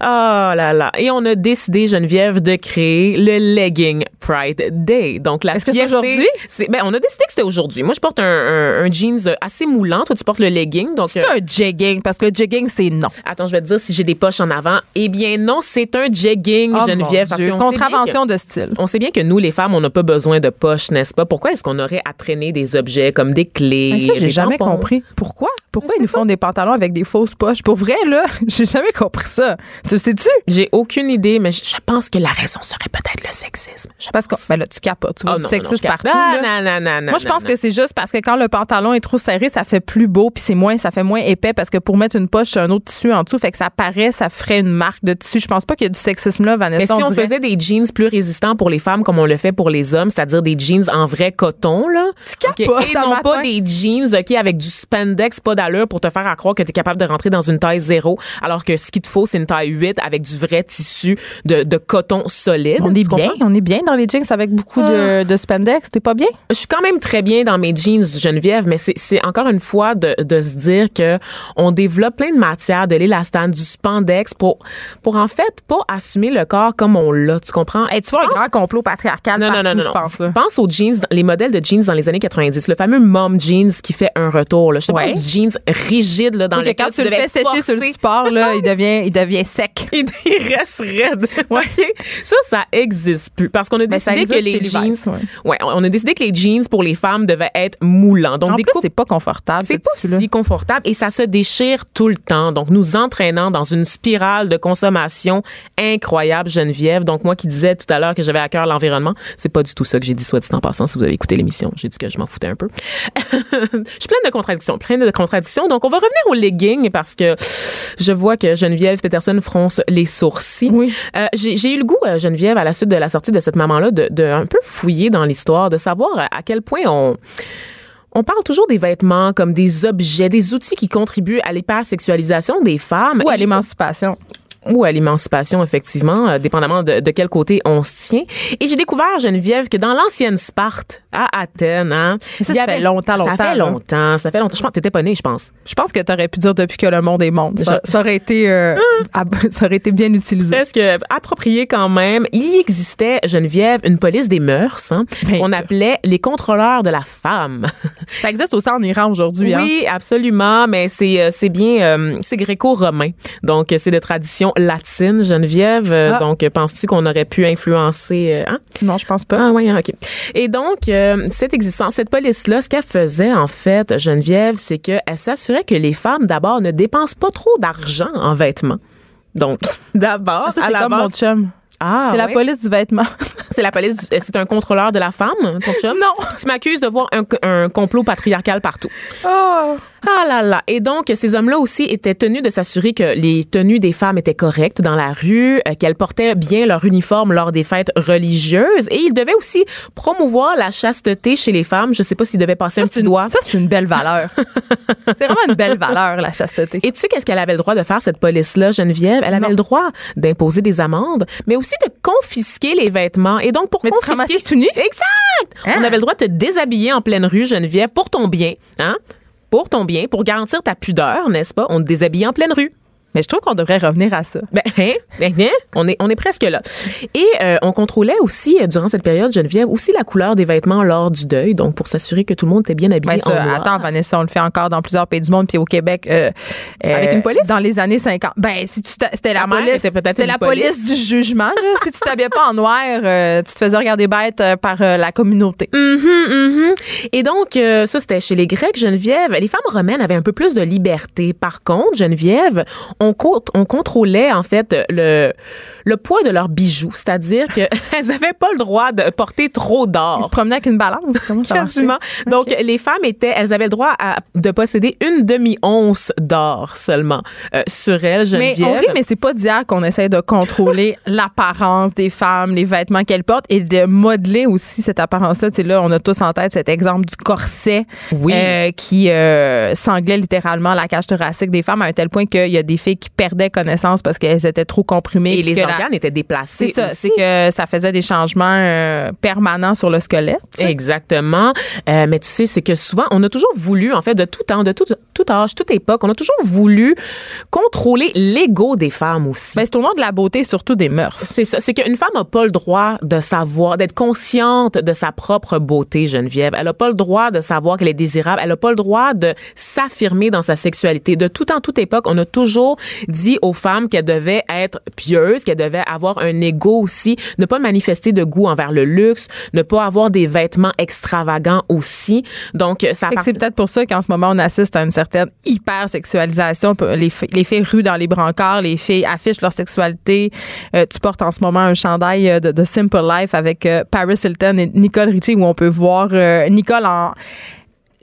Oh là là. Et on a décidé, Geneviève, de créer le Legging Pride Day. Donc, la Est-ce que c'est aujourd'hui? Ben, on a décidé que c'était aujourd'hui. Moi, je porte un, un, un jeans assez moulant. Toi, tu portes le legging. Donc, C'est euh, un jegging, parce que le jegging, c'est non. attends, je vais te dire si j'ai des poches en avant. Eh bien, non, c'est un jegging, Oh, Geneviève. parce qu'on que- Contravention de style. on sait bien que nous, les femmes, on n'a pas besoin de poches, n'est-ce pas? Pourquoi est-ce qu'on aurait à traîner des objets comme des clés? Ça, j'ai jamais tampons? compris. Pourquoi? Pourquoi ils nous font des pantalons avec des fausses poches? Pour vrai, là, j'ai jamais compris ça. Tu le sais-tu? J'ai aucune idée, mais je pense que la raison serait peut-être le sexisme. Je Parce que, ben là, tu capotes. Tu vois Oh du non, sexisme non, partout. Non, là. non, non, non, Moi, je pense que c'est juste parce que quand le pantalon est trop serré, ça fait plus beau, puis c'est moins, ça fait moins épais parce que pour mettre une poche, c'est un autre tissu en dessous, fait que ça paraît, ça ferait une marque de tissu. Je pense pas qu'il y a du sexisme là, Vanessa. Mais si on dirait. faisait des jeans plus résistants pour les femmes comme on le fait pour les hommes, c'est-à-dire des jeans en vrai coton, là? Tu OK, capotes Et non matin. pas des jeans, OK, avec du spandex pas d'allure pour te faire à croire que tu es capable de rentrer dans une taille zéro, alors que ce qu'il te faut, c'est une taille 8 avec du vrai tissu de, de coton solide. On est bien, on est bien dans les jeans avec beaucoup de, de spandex. T'es pas bien? Je suis quand même très bien dans mes jeans, Geneviève, mais c'est- c'est encore une fois de, de se dire que on développe plein de matières, de l'élastane, du spandex pour, pour en fait pas assumer le corps comme on l'a. Tu comprends? Hey, tu vois un Pense- grand complot patriarcal non, non, partout, non, non, je non. pense. là. Pense aux jeans, les modèles de jeans dans les années 90, le fameux mom jeans qui fait un retour. Là. Je te Ouais. parle du jeans rigide là, dans Oui, que lequel quand tu le fais sécher sur le support, là, il devient, il devient sec. il reste raide. OK? Ça, ça existe plus. Parce qu'on a Ben, décidé que les jeans. Ouais. Ouais, on a décidé que les jeans pour les femmes devaient être moulants. Donc, En des plus, c'est pas confortable, ce c'est pas tissu-là. si confortable et ça se déchire tout le temps. Donc, nous entraînant dans une spirale de consommation incroyable, Geneviève. Donc, moi qui disais tout à l'heure que j'avais à cœur l'environnement, c'est pas du tout ça que j'ai dit, soit dit en passant, si vous avez écouté l'émission. J'ai dit que je m'en foutais un peu. je suis pleine de contradictions, pleine de contradictions. Donc, on va revenir au legging parce que je vois que Geneviève Peterson fronce les sourcils. Oui. Euh, j'ai eu le goût, euh, Geneviève, à la suite de la sortie de cette maman-là, de, de un peu fouiller dans l'histoire, de savoir à quel point on on parle toujours des vêtements comme des objets, des outils qui contribuent à l'hypersexualisation des femmes. Ou à l'émancipation ou à l'émancipation, effectivement, euh, dépendamment de, de, quel côté on se tient. Et j'ai découvert, Geneviève, que dans l'ancienne Sparte, à Athènes, hein, ça, ça fait longtemps, longtemps. Ça fait longtemps, ça fait longtemps. Je pense que t'étais pas née, je pense. Je pense que t'aurais pu dire depuis que le monde est monde. Ça, ça aurait été, euh, ça aurait été bien utilisé. Presque approprié quand même. Il y existait, Geneviève, une police des mœurs, hein, Ben, qu'on appelait les contrôleurs de la femme. Ça existe aussi en Iran aujourd'hui. Hein? Oui, absolument, mais c'est euh, c'est bien, euh, c'est gréco-romain. Donc, c'est de tradition latine, Geneviève. Euh, Ah. Donc, penses-tu qu'on aurait pu influencer... euh, hein? Non, je pense pas. Ah oui, OK. Et donc, euh, cette existence, cette police-là, ce qu'elle faisait, en fait, Geneviève, c'est qu'elle s'assurait que les femmes, d'abord, ne dépensent pas trop d'argent en vêtements. Donc, d'abord, à c'est la comme mon base... chum. Ah, c'est la ouais. police du vêtement. C'est la police. du- C'est un contrôleur de la femme, ton chum? Non. Tu m'accuses de voir un, un complot patriarcal partout. Oh. Ah là là. Et donc, ces hommes-là aussi étaient tenus de s'assurer que les tenues des femmes étaient correctes dans la rue, euh, qu'elles portaient bien leur uniforme lors des fêtes religieuses. Et ils devaient aussi promouvoir la chasteté chez les femmes. Je sais pas s'ils devaient passer un petit une, doigt. ça, c'est une belle valeur. c'est vraiment une belle valeur, la chasteté. Et tu sais qu'est-ce qu'elle avait le droit de faire, cette police-là, Geneviève? Elle avait Non. le droit d'imposer des amendes, mais aussi de confisquer les vêtements. Et donc, pour Mais tu te confisquer... tout nu? Exact! Hein? On avait le droit de te déshabiller en pleine rue, Geneviève, pour ton bien, hein? Pour ton bien, pour garantir ta pudeur, n'est-ce pas? On te déshabille en pleine rue. Mais je trouve qu'on devrait revenir à ça. Ben, hein? Hein? Hein? On est, on est presque là. Et euh, on contrôlait aussi, euh, durant cette période, Geneviève, aussi la couleur des vêtements lors du deuil, donc pour s'assurer que tout le monde était bien habillé Ben, ça, en noir. attends, Vanessa, on le fait encore dans plusieurs pays du monde, puis au Québec. euh, Avec une police? Dans les années 50. Ben, si tu t'a- c'était la mère police. C'était la police. police du jugement, là. si tu t'habillais pas en noir, tu te faisais regarder bête par la communauté. Mhm, mhm. Et donc, ça, c'était chez les Grecs, Geneviève. Les femmes romaines avaient un peu plus de liberté. Par contre, Geneviève, on, co- on contrôlait, en fait, le, le poids de leurs bijoux. C'est-à-dire qu'elles n'avaient pas le droit de porter trop Ils se d'or. promenaient avec une balance. Comment ça? Quasiment. Donc, les femmes étaient, elles avaient le droit à- de posséder une demi-once d'or seulement euh, sur elles, Mais on rit, mais c'est pas d'hier qu'on essaie de contrôler l'apparence des femmes, les vêtements qu'elles portent et de modeler aussi cette apparence-là. Tu sais, là, on a tous en tête cet exemple du corset Oui. euh, qui euh, sanglait littéralement la cage thoracique des femmes à un tel point qu'il y a des filles qui perdaient connaissance parce qu'elles étaient trop comprimées. Et les la- organes étaient déplacés. C'est ça, c'est que ça faisait des changements euh, permanents sur le squelette. Exactement. Euh, mais tu sais, c'est que souvent, on a toujours voulu, en fait, de tout temps, de tout, tout âge, toute époque, on a toujours voulu contrôler l'ego des femmes aussi. Ben, c'est au nom de la beauté, surtout des mœurs. c'est ça. C'est qu'une femme n'a pas le droit de savoir, d'être consciente de sa propre beauté, Geneviève. Elle n'a pas le droit de savoir qu'elle est désirable. Elle n'a pas le droit de s'affirmer dans sa sexualité. De tout temps, toute époque, on a toujours dit aux femmes qu'elles devaient être pieuses, qu'elles devaient avoir un ego aussi, ne pas manifester de goût envers le luxe, ne pas avoir des vêtements extravagants aussi. Donc, ça part- C'est peut-être pour ça qu'en ce moment, on assiste à une certaine hypersexualisation. Les, les filles ruent dans les brancards, les filles affichent leur sexualité. Euh, tu portes en ce moment un chandail euh, de, de Simple Life avec euh, Paris Hilton et Nicole Richie où on peut voir euh, Nicole en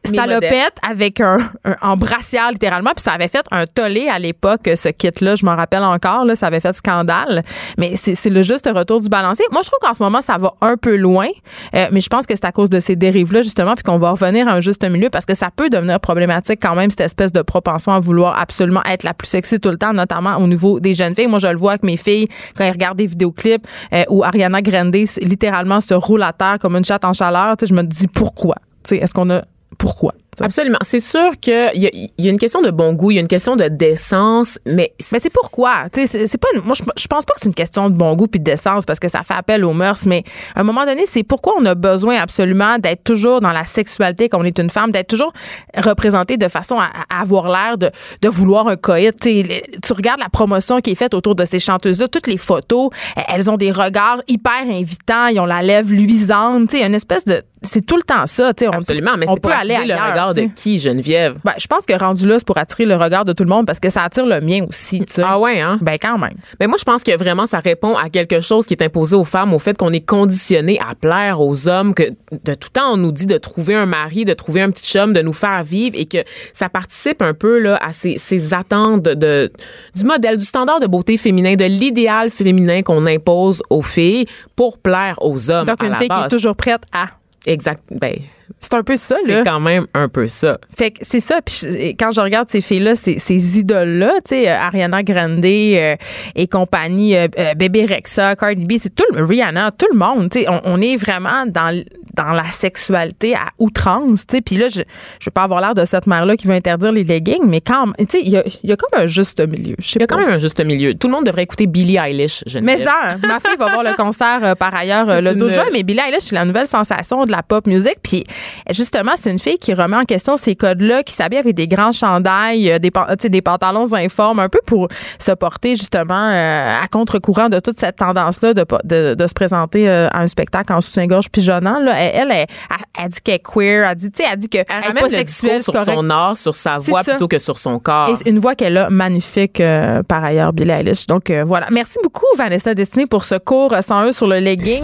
salopette avec un, un en brassière littéralement puis ça avait fait un tollé à l'époque ce kit là je m'en rappelle encore là ça avait fait scandale. Mais c'est le juste retour du balancier. Moi je trouve qu'en ce moment ça va un peu loin euh, mais je pense que c'est à cause de ces dérives là justement puis qu'on va revenir à un juste milieu parce que ça peut devenir problématique quand même cette espèce de propension à vouloir absolument être la plus sexy tout le temps notamment au niveau des jeunes filles. Moi je le vois avec mes filles quand elles regardent des vidéoclips euh, où Ariana Grande littéralement se roule à terre comme une chatte en chaleur tu sais je me dis pourquoi? Est-ce qu'on a pourquoi? Absolument. C'est sûr qu'il y, a- y a une question de bon goût, il y a une question de décence, mais Mais c'est pourquoi? C'est pas. une- moi, je, je pense pas que c'est une question de bon goût puis de décence parce que ça fait appel aux mœurs. Mais à un moment donné, c'est pourquoi on a besoin absolument d'être toujours dans la sexualité quand on est une femme, d'être toujours représenté de façon à, à avoir l'air de, de vouloir un coït. Tu regardes la promotion qui est faite autour de ces chanteuses-là, toutes les photos, elles ont des regards hyper invitants, ils ont la lèvre luisante. Tu sais, une espèce de. C'est tout le temps ça. Tu sais, on, absolument, mais on c'est peut pas aller attiser le regard de qui, Geneviève? Ben, je pense que rendu là, c'est pour attirer le regard de tout le monde parce que ça attire le mien aussi. Ah ouais, hein? Ben, quand même. Mais moi, je pense que vraiment, ça répond à quelque chose qui est imposé aux femmes, au fait qu'on est conditionné à plaire aux hommes, que de tout temps, on nous dit de trouver un mari, de trouver un petit chum, de nous faire vivre et que ça participe un peu là, à ces, ces attentes de, du modèle, du standard de beauté féminin, de l'idéal féminin qu'on impose aux filles pour plaire aux hommes. Donc, à une la fille qui est toujours prête à. Exact. Ben, C'est un peu ça, c'est là. quand même un peu ça. Fait que c'est ça. Puis je- quand je regarde ces filles-là, ces, ces idoles-là, tu sais, euh, Ariana Grande euh, et compagnie, euh, euh, Bébé Rexa, Cardi B, c'est tout le Rihanna, tout le monde. Tu sais, on, on est vraiment dans dans la sexualité à outrance. Tu sais, puis là, je je veux pas avoir l'air de cette mère-là qui veut interdire les leggings, mais quand, même, tu sais, il y a, y a comme un juste milieu. Je Il y a quand même un juste milieu. Tout le monde devrait écouter Billie Eilish, Mais Geneviève. ça, ma fille va voir le concert euh, par ailleurs le C'est 12 une- juin, mais Billie Eilish, c'est la nouvelle sensation de la pop music. Puis justement, c'est une fille qui remet en question ces codes-là, qui s'habille avec des grands chandails, euh, des, des pantalons informes, un peu pour se porter justement euh, à contre-courant de toute cette tendance-là de, pas- de, de se présenter euh, à un spectacle en soutien-gorge pigeonnant. Là. Elle, elle, elle, elle dit qu'elle est queer, elle dit, elle dit qu'elle Elle est pas le sexuelle, sur correct. son art, sur sa voix, ça. plutôt que sur son corps. Et une voix qu'elle a magnifique euh, par ailleurs, Billie Eilish. Donc voilà. Merci beaucoup, Vanessa Destiné, pour ce cours euh, 101 sur le legging.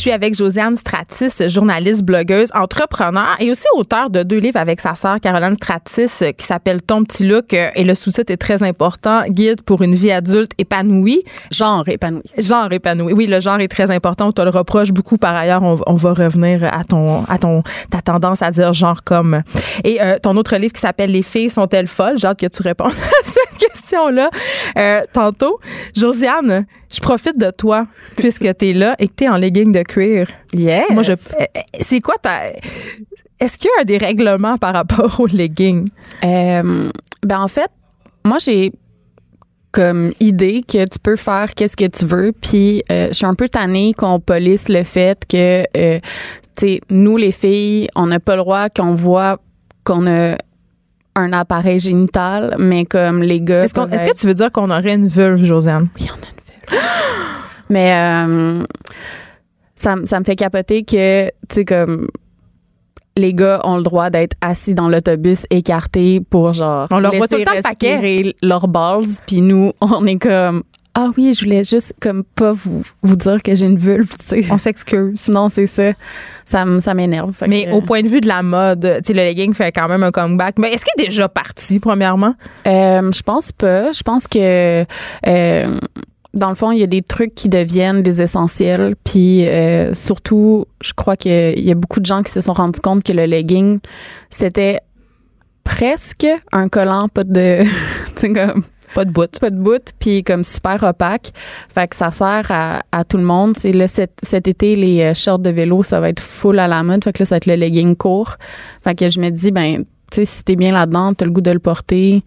Je suis avec Josiane Stratis, journaliste, blogueuse, entrepreneur et aussi auteur de deux livres avec sa sœur Caroline Stratis euh, qui s'appelle Ton petit look euh, et le sous-titre est très important, Guide pour une vie adulte épanouie. Genre épanoui. Genre épanoui. Oui, le genre est très important. On te le reproche beaucoup. Par ailleurs, on, on va revenir à ton, à ton, ta tendance à dire genre comme. Et euh, ton autre livre qui s'appelle Les filles sont-elles folles? J'ai hâte que tu répondes à cette question-là euh, tantôt. Josiane, je profite de toi puisque tu es là et que tu es en legging de cuir. Yes. Moi, je. euh, C'est quoi ta. Est-ce qu'il y a des règlements par rapport aux leggings? Euh, ben en fait, moi j'ai comme idée que tu peux faire qu'est-ce que tu veux, puis euh, je suis un peu tannée qu'on polisse le fait que euh, tu sais nous les filles, on n'a pas le droit qu'on voit qu'on a un appareil génital, mais comme les gars. Est-ce, que tu veux dire qu'on aurait une vulve, Josiane? Oui, on a une. Mais euh, ça, me- ça me fait capoter que, tu sais, comme les gars ont le droit d'être assis dans l'autobus écartés pour genre On leur voit tout le temps paquet. leurs balls puis nous on est comme ah oui je voulais juste comme pas vous vous dire que j'ai une vulve tu sais On s'excuse. non c'est ça ça ça m'énerve Mais que, au point de vue de la mode, tu sais, le legging fait quand même un comeback. Mais est-ce qu'il est déjà parti, premièrement? Euh, je pense pas. Je pense que euh, dans le fond, il y a des trucs qui deviennent des essentiels. Puis euh, surtout, je crois qu'il y a beaucoup de gens qui se sont rendus compte que le legging, c'était presque un collant, pas de, comme Pas de bout. pas de bout, puis comme super opaque. Fait que ça sert à, à tout le monde. Là, cet, cet été, les euh, shorts de vélo, ça va être full à la mode. Fait que là, ça va être le legging court. Fait que je me dis, ben, tu sais, si t'es bien là-dedans, t'as le goût de le porter.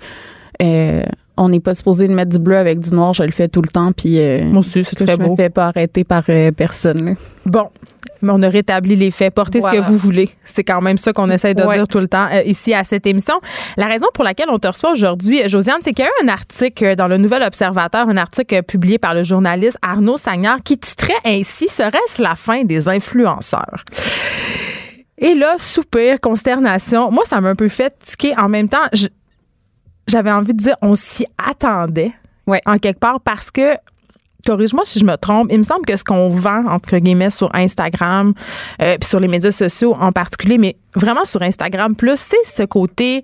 Euh, on n'est pas supposé de mettre du bleu avec du noir, je le fais tout le temps, puis euh, Moi aussi, c'est très je me fais pas arrêter par euh, personne. là. Bon. Mais on a rétabli les faits. Portez ce que vous voulez. C'est quand même ça qu'on essaye de Ouais. dire tout le temps euh, ici à cette émission. La raison pour laquelle on te reçoit aujourd'hui, Josiane, c'est qu'il y a eu un article dans le Nouvel Observateur, un article publié par le journaliste Arnaud Sagnard qui titrait ainsi Serait-ce la fin des influenceurs? Et là, soupir, consternation. Moi, ça m'a un peu fait tiquer. En même temps, je- j'avais envie de dire on s'y attendait. Ouais. En quelque part parce que corrige-moi si je me trompe, il me semble que ce qu'on vend, entre guillemets, sur Instagram, euh, puis sur les médias sociaux en particulier, mais vraiment sur Instagram plus, c'est ce côté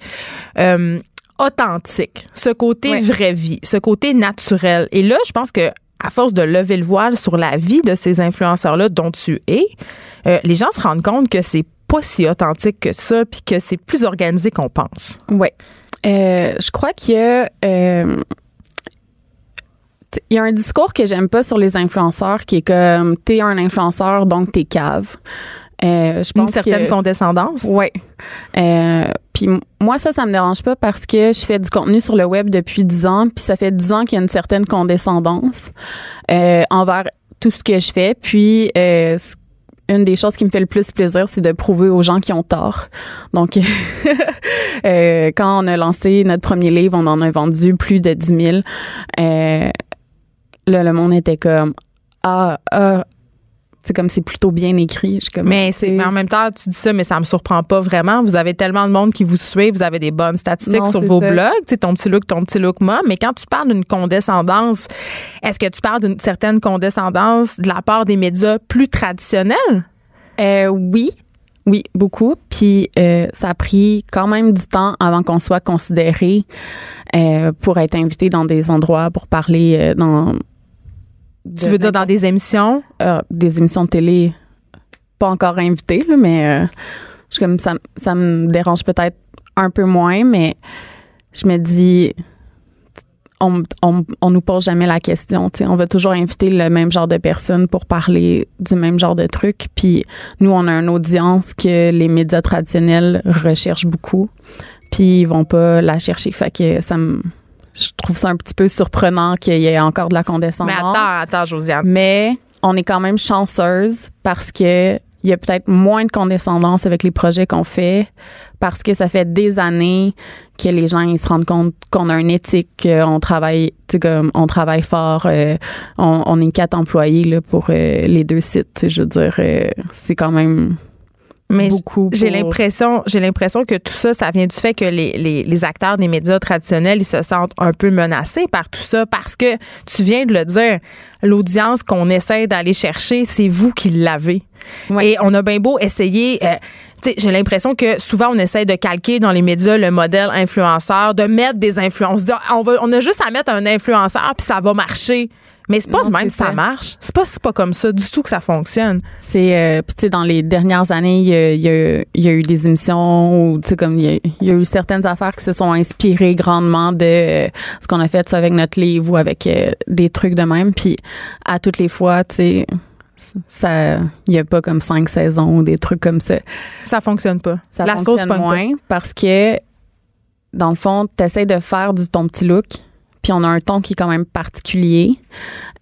euh, authentique, ce côté vraie vie, ce côté naturel. Et là, je pense que à force de lever le voile sur la vie de ces influenceurs-là dont tu es, euh, les gens se rendent compte que c'est pas si authentique que ça, puis que c'est plus organisé qu'on pense. Ouais. Euh, je crois qu'il y a. euh, il y a un discours que j'aime pas sur les influenceurs qui est comme t'es un influenceur donc t'es cave. Euh, je Une pense certaine que, condescendance. Euh, puis moi ça ça me dérange pas parce que je fais du contenu sur le web depuis 10 ans puis ça fait 10 ans qu'il y a une certaine condescendance euh, envers tout ce que je fais puis euh, c- une des choses qui me fait le plus plaisir, c'est de prouver aux gens qui ont tort. Donc, euh, quand on a lancé notre premier livre, on en a vendu plus de 10 000. Euh, là, le monde était comme ah, ah c'est comme c'est plutôt bien écrit. Je suis comme, Mais, c'est, mais en même temps, tu dis ça, mais ça me surprend pas vraiment. Vous avez tellement de monde qui vous suit, vous avez des bonnes statistiques Non, sur vos ça. blogs, tu ton petit look, ton petit look mom. Mais quand tu parles d'une condescendance, est-ce que tu parles d'une certaine condescendance de la part des médias plus traditionnels? Euh, oui, oui, beaucoup. Puis euh, ça a pris quand même du temps avant qu'on soit considéré euh, pour être invité dans des endroits pour parler euh, dans Tu veux dire dans des émissions? euh, des émissions de télé. Pas encore invité, là, mais euh, comme ça, ça me dérange peut-être un peu moins, mais je me dis on, on, on nous pose jamais la question. On va toujours inviter le même genre de personnes pour parler du même genre de trucs. Puis nous, on a une audience que les médias traditionnels recherchent beaucoup. Puis ils vont pas la chercher. Fait que ça me. Je trouve ça un petit peu surprenant qu'il y ait encore de la condescendance. Mais attends, attends, Josiane. Mais on est quand même chanceuse parce que il y a peut-être moins de condescendance avec les projets qu'on fait parce que ça fait des années que les gens ils se rendent compte qu'on a une éthique, qu'on travaille, tu sais, comme on travaille fort, euh, on, on est quatre employés là, pour euh, les deux sites. Je veux dire, euh, c'est quand même Mais beaucoup. J'ai pour- l'impression, j'ai l'impression que tout ça, ça vient du fait que les, les, les acteurs des médias traditionnels, ils se sentent un peu menacés par tout ça parce que tu viens de le dire, l'audience qu'on essaie d'aller chercher, c'est vous qui l'avez. Et on a bien beau essayer. euh, tu sais, j'ai l'impression que souvent on essaie de calquer dans les médias le modèle influenceur, de mettre des influenceurs. On, va, on a juste à mettre un influenceur puis ça va marcher. Mais c'est pas Non, de même ça ça. marche. C'est pas, c'est pas comme ça du tout que ça fonctionne. C'est euh, tu sais dans les dernières années il y a, y a- y a eu des émissions où tu sais comme il y, a, il y a eu certaines affaires qui se sont inspirées grandement de euh, ce qu'on a fait ça avec notre livre ou avec euh, des trucs de même puis à toutes les fois tu sais ça il y a pas comme cinq saisons ou des trucs comme ça Ça fonctionne pas. ça La sauce fonctionne pas. moins parce que dans le fond tu essaies de faire du ton petit look puis on a un ton qui est quand même particulier.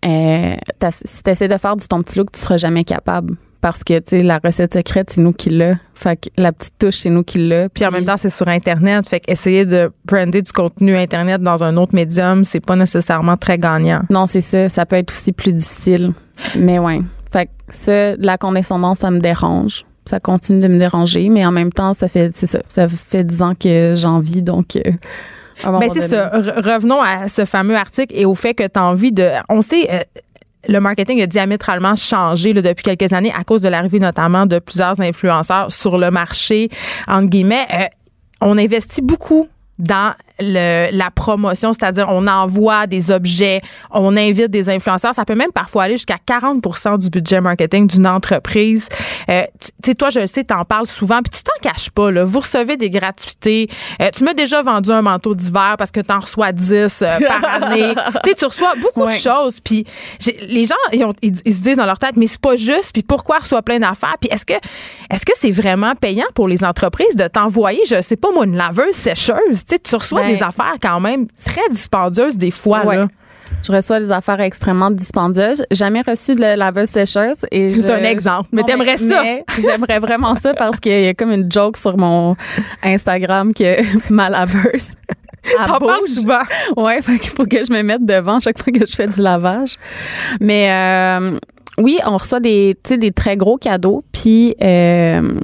Euh, si tu essaies de faire du ton petit look tu seras jamais capable. Parce que tu sais la recette secrète c'est nous qui l'a. Fait que la petite touche c'est nous qui l'a. Puis en même temps, c'est sur Internet. Fait qu'essayer de brander du contenu Internet dans un autre médium, c'est pas nécessairement très gagnant. non c'est ça. Ça peut être aussi plus difficile. Mais ouais. Fait que ça la condescendance ça me dérange. Ça continue de me déranger. Mais en même temps ça fait c'est ça. Ça fait dix ans que j'en vis donc euh, Ben c'est ça. Re- revenons à ce fameux article et au fait que tu as envie de. On sait. euh, le marketing a diamétralement changé là, depuis quelques années à cause de l'arrivée notamment de plusieurs influenceurs sur le marché, entre guillemets. Euh, on investit beaucoup dans le- la promotion, c'est-à-dire on envoie des objets, on invite des influenceurs. Ça peut même parfois aller jusqu'à 40% du budget marketing d'une entreprise. Euh, tu sais, toi, je le sais, t'en parles souvent, puis tu t'en caches pas. Là. Vous recevez des gratuités. Euh, tu m'as déjà vendu un manteau d'hiver parce que t'en reçois 10 euh, par année. tu sais, tu reçois beaucoup de choses. Puis j'ai- les gens, ils, ont- ils- ils se disent dans leur tête, mais c'est pas juste. Puis pourquoi reçoit plein d'affaires? Puis est-ce que est-ce que c'est vraiment payant pour les entreprises de t'envoyer, je sais pas moi, une laveuse sécheuse? Tu sais, tu reçois Ben, des affaires quand même très dispendieuses des fois. Ouais. Là. Je reçois des affaires extrêmement dispendieuses. Jamais reçu de laveuse sécheuse. et C'est je- un exemple. Mais Non, t'aimerais ça. mais J'aimerais vraiment ça parce qu'il y a comme une joke sur mon Instagram que ma laveuse. T'en parles souvent. Ouais, fait qu'il faut que je me mette devant chaque fois que je fais du lavage. Mais euh, oui, on reçoit des, tu sais, des très gros cadeaux. Puis euh,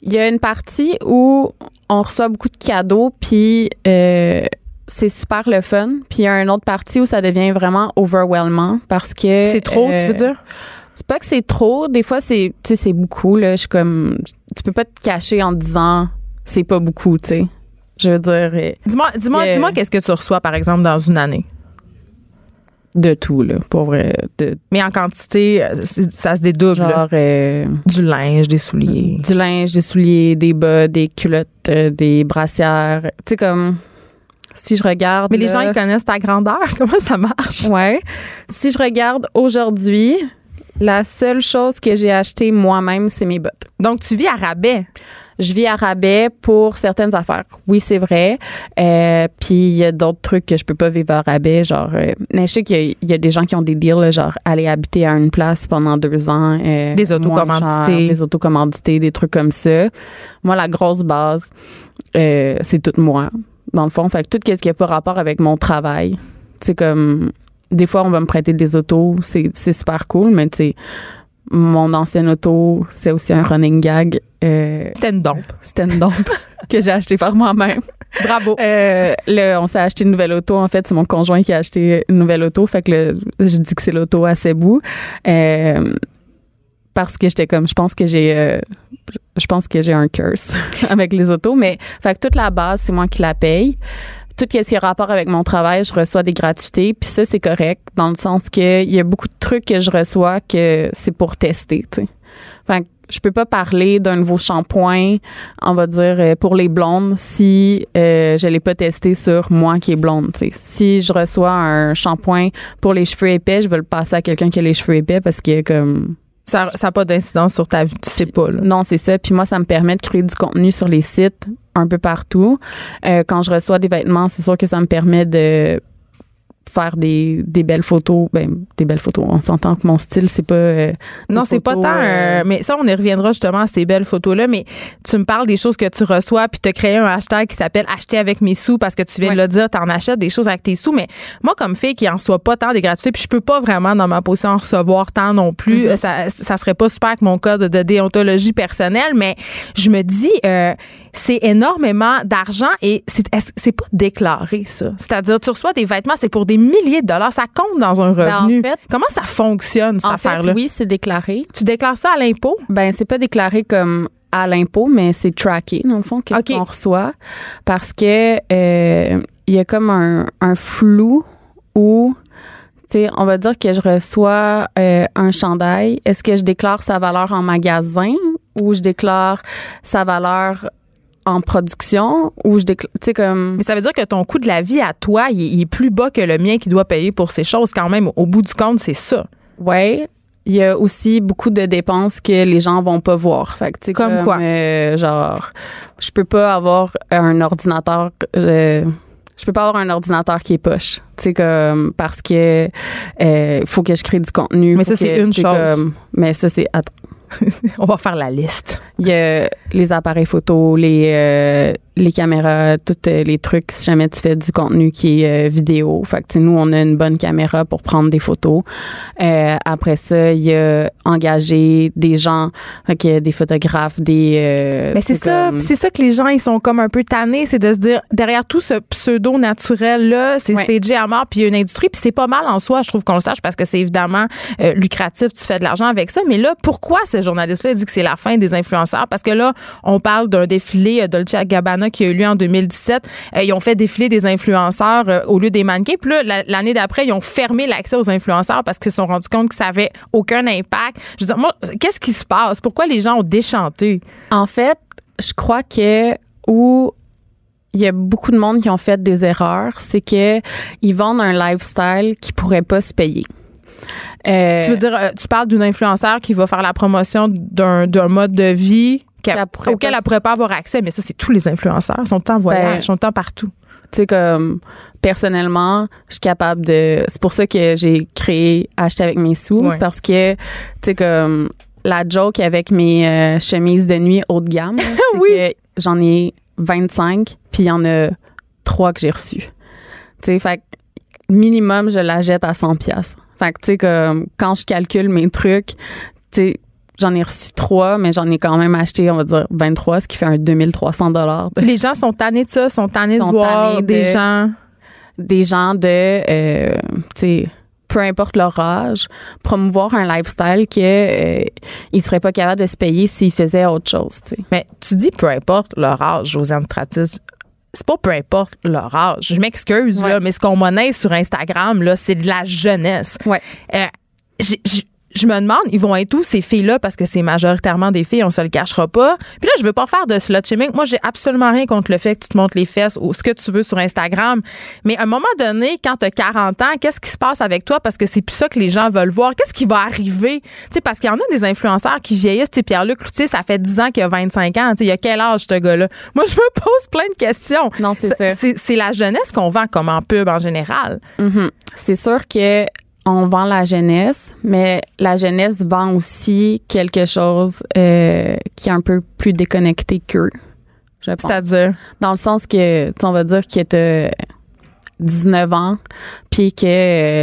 il y a une partie où on reçoit beaucoup de cadeaux, puis euh, c'est super le fun. Puis il y a une autre partie où ça devient vraiment overwhelmant parce que C'est trop, tu euh, veux dire? c'est pas que c'est trop. Des fois, c'est, c'est beaucoup. Là. Je suis comme, tu peux pas te cacher en disant c'est pas beaucoup, tu sais. Je veux dire, euh, Dis-moi, dis-moi, dis-moi qu'est-ce que tu reçois, par exemple, dans une année? De tout, là, pour vrai. De, Mais en quantité, ça se dédouble. genre, euh, Du linge, des souliers. du linge, des souliers, des bas, des culottes, euh, des brassières. Tu sais, comme, si je regarde. Mais les là- gens, ils connaissent ta grandeur. Comment ça marche? Ouais. Si je regarde aujourd'hui, la seule chose que j'ai achetée moi-même, c'est mes bottes. Donc, tu vis à rabais. Je vis à rabais pour certaines affaires. Oui, c'est vrai. Euh, puis il y a d'autres trucs que je peux pas vivre à rabais, genre. euh, mais je sais qu'il y, a- il y a des gens qui ont des deals, là, genre aller habiter à une place pendant deux ans. euh, Des autocommandités. Des autocommandités, des trucs comme ça. Moi, la grosse base, euh, c'est tout moi, dans le fond. Fait que tout ce qui a pas rapport avec mon travail, c'est comme des fois on va me prêter des autos, c'est c'est super cool, mais tu sais mon ancienne auto, c'est aussi un running gag. Euh, C'était une dompe. c'était une dompe que j'ai acheté par moi-même. Bravo. Euh, là, on s'est acheté une nouvelle auto. En fait, c'est mon conjoint qui a acheté une nouvelle auto. Fait que là, je dis que c'est l'auto à ses bouts. Euh, parce que j'étais comme, je pense que j'ai, euh, je pense que j'ai un curse avec les autos. Mais, fait que toute la base, c'est moi qui la paye. Tout ce qui a rapport avec mon travail, je reçois des gratuités. Puis ça, c'est correct dans le sens que il y a beaucoup de trucs que je reçois que c'est pour tester, tu sais. Fait que je peux pas parler d'un nouveau shampoing, on va dire, euh, pour les blondes si euh, je l'ai pas testé sur moi qui est blonde. tu sais. Si je reçois un shampoing pour les cheveux épais, je vais le passer à quelqu'un qui a les cheveux épais parce que comme Ça n'a pas d'incidence sur ta vie, tu sais pas. Là. non, c'est ça. Puis moi, ça me permet de créer du contenu sur les sites un peu partout. Euh, quand je reçois des vêtements, c'est sûr que ça me permet de faire des, des belles photos. Ben, des belles photos. On s'entend que mon style, c'est pas. euh, Non, c'est pas tant. euh, euh, mais ça, on y reviendra justement à ces belles photos-là. Mais tu me parles des choses que tu reçois, puis tu as créé un hashtag qui s'appelle Acheter avec mes sous parce que tu viens Ouais. de le dire, tu en achètes des choses avec tes sous. Mais moi, comme fille qui en reçoit pas tant des gratuités, puis je peux pas vraiment dans ma position en recevoir tant non plus. Mm-hmm. Ça, ça serait pas super avec mon code de déontologie personnelle, mais je me dis, euh, c'est énormément d'argent et c'est pas déclaré, ça? C'est-à-dire, tu reçois des vêtements, c'est pour des milliers de dollars. Ça compte dans un Ben, en revenu. fait- Comment ça fonctionne, cette En fait, affaire-là? oui, c'est déclaré. Tu déclares ça à l'impôt? Ben, c'est pas déclaré comme à l'impôt, mais c'est tracké, dans le fond, qu'est-ce qu'on reçoit. Parce que euh, il y a comme un, un flou où, tu sais, on va dire que je reçois euh, un chandail. Est-ce que je déclare sa valeur en magasin ou je déclare sa valeur en production ou je déclare, comme... Mais ça veut dire que ton coût de la vie à toi, il est, il est plus bas que le mien qui doit payer pour ces choses. Quand même, au bout du compte, c'est ça. Ouais. Il y a aussi beaucoup de dépenses que les gens vont pas voir. Fait que, Comme quoi? euh, genre, je peux pas avoir un ordinateur. euh, je peux pas avoir un ordinateur qui est poche. Tu comme, parce que euh, faut que je crée du contenu. Mais ça, c'est une chose. comme- mais ça, c'est. On va faire la liste. Il y a les appareils photo, les, euh, les caméras, tous euh, les trucs, si jamais tu fais du contenu qui est euh, vidéo. Fait que, nous, on a une bonne caméra pour prendre des photos. Euh, après ça, il y a engagé des gens, fait qu'il y a des photographes, des... euh, Mais c'est ça, c'est ça que les gens ils sont comme un peu tannés, c'est de se dire derrière tout ce pseudo naturel là, c'est Ouais. stagé à mort puis il y a une industrie puis c'est pas mal en soi, je trouve qu'on le sache parce que c'est évidemment euh, lucratif, tu fais de l'argent avec ça, mais là pourquoi ce journaliste là dit que c'est la fin des influenceurs? Parce que là on parle d'un défilé Dolce Gabbana qui a eu lieu en 2017, Euh, ils ont fait défiler des influenceurs euh, au lieu des mannequins, puis là la- l'année d'après ils ont fermé l'accès aux influenceurs parce qu'ils se sont rendus compte que ça avait aucun impact. Je veux dire moi qu'est-ce qui se passe? Pourquoi les gens ont déchanté? En fait, je crois que où il y a beaucoup de monde qui ont fait des erreurs, c'est que ils vendent un lifestyle qui pourrait pas se payer. Euh, Tu veux dire, tu parles d'une influenceur qui va faire la promotion d'un mode de vie qu'elle- pourrait auquel pas- elle pourrait pas avoir accès. Mais ça, c'est tous les influenceurs. Ils sont en voyage, Ben, ils sont partout. tu sais comme personnellement, je suis capable de c'est pour ça que j'ai créé acheter avec mes sous, Ouais. c'est parce que tu sais comme la joke avec mes euh, chemises de nuit haut de gamme, c'est Oui. que j'en ai 25 puis il y en a trois que j'ai reçus. Tu sais fait que minimum je la jette à 100 pièces. Fait que tu sais comme quand je calcule mes trucs, tu sais J'en ai reçu trois, mais j'en ai quand même acheté, on va dire, 23, ce qui fait un 2300 dollars Les gens sont tannés de ça, sont tannés de Sont voir tannés des de- gens. des gens de, euh, tu sais, peu importe leur âge, promouvoir un lifestyle que euh, ils seraient pas capables de se payer s'ils faisaient autre chose, tu sais. Mais tu dis peu importe leur âge, Josiane Stratis. C'est pas peu importe leur âge. Je m'excuse, Ouais. là, mais ce qu'on monnaie sur Instagram, là, c'est de la jeunesse. Ouais. Euh, je me demande, ils vont être où ces filles-là parce que c'est majoritairement des filles, on se le cachera pas. Puis là, je veux pas faire de slut shaming. Moi, j'ai absolument rien contre le fait que tu te montres les fesses ou ce que tu veux sur Instagram. Mais à un moment donné, quand tu as 40 ans, qu'est-ce qui se passe avec toi? Parce que c'est plus ça que les gens veulent voir. Qu'est-ce qui va arriver? Tu sais, parce qu'il y en a des influenceurs qui vieillissent. Tu Pierre-Luc Cloutier, ça fait 10 ans qu'il a 25 ans. Tu sais, il a quel âge, ce gars-là? Moi, je me pose plein de questions. Non, c'est ça. C'est la jeunesse qu'on vend comme en pub en général. Mhm. C'est sûr que on vend la jeunesse, mais la jeunesse vend aussi quelque chose euh, qui est un peu plus déconnecté qu'eux. C'est-à-dire? Dans le sens que, on va dire que 19 ans, puis que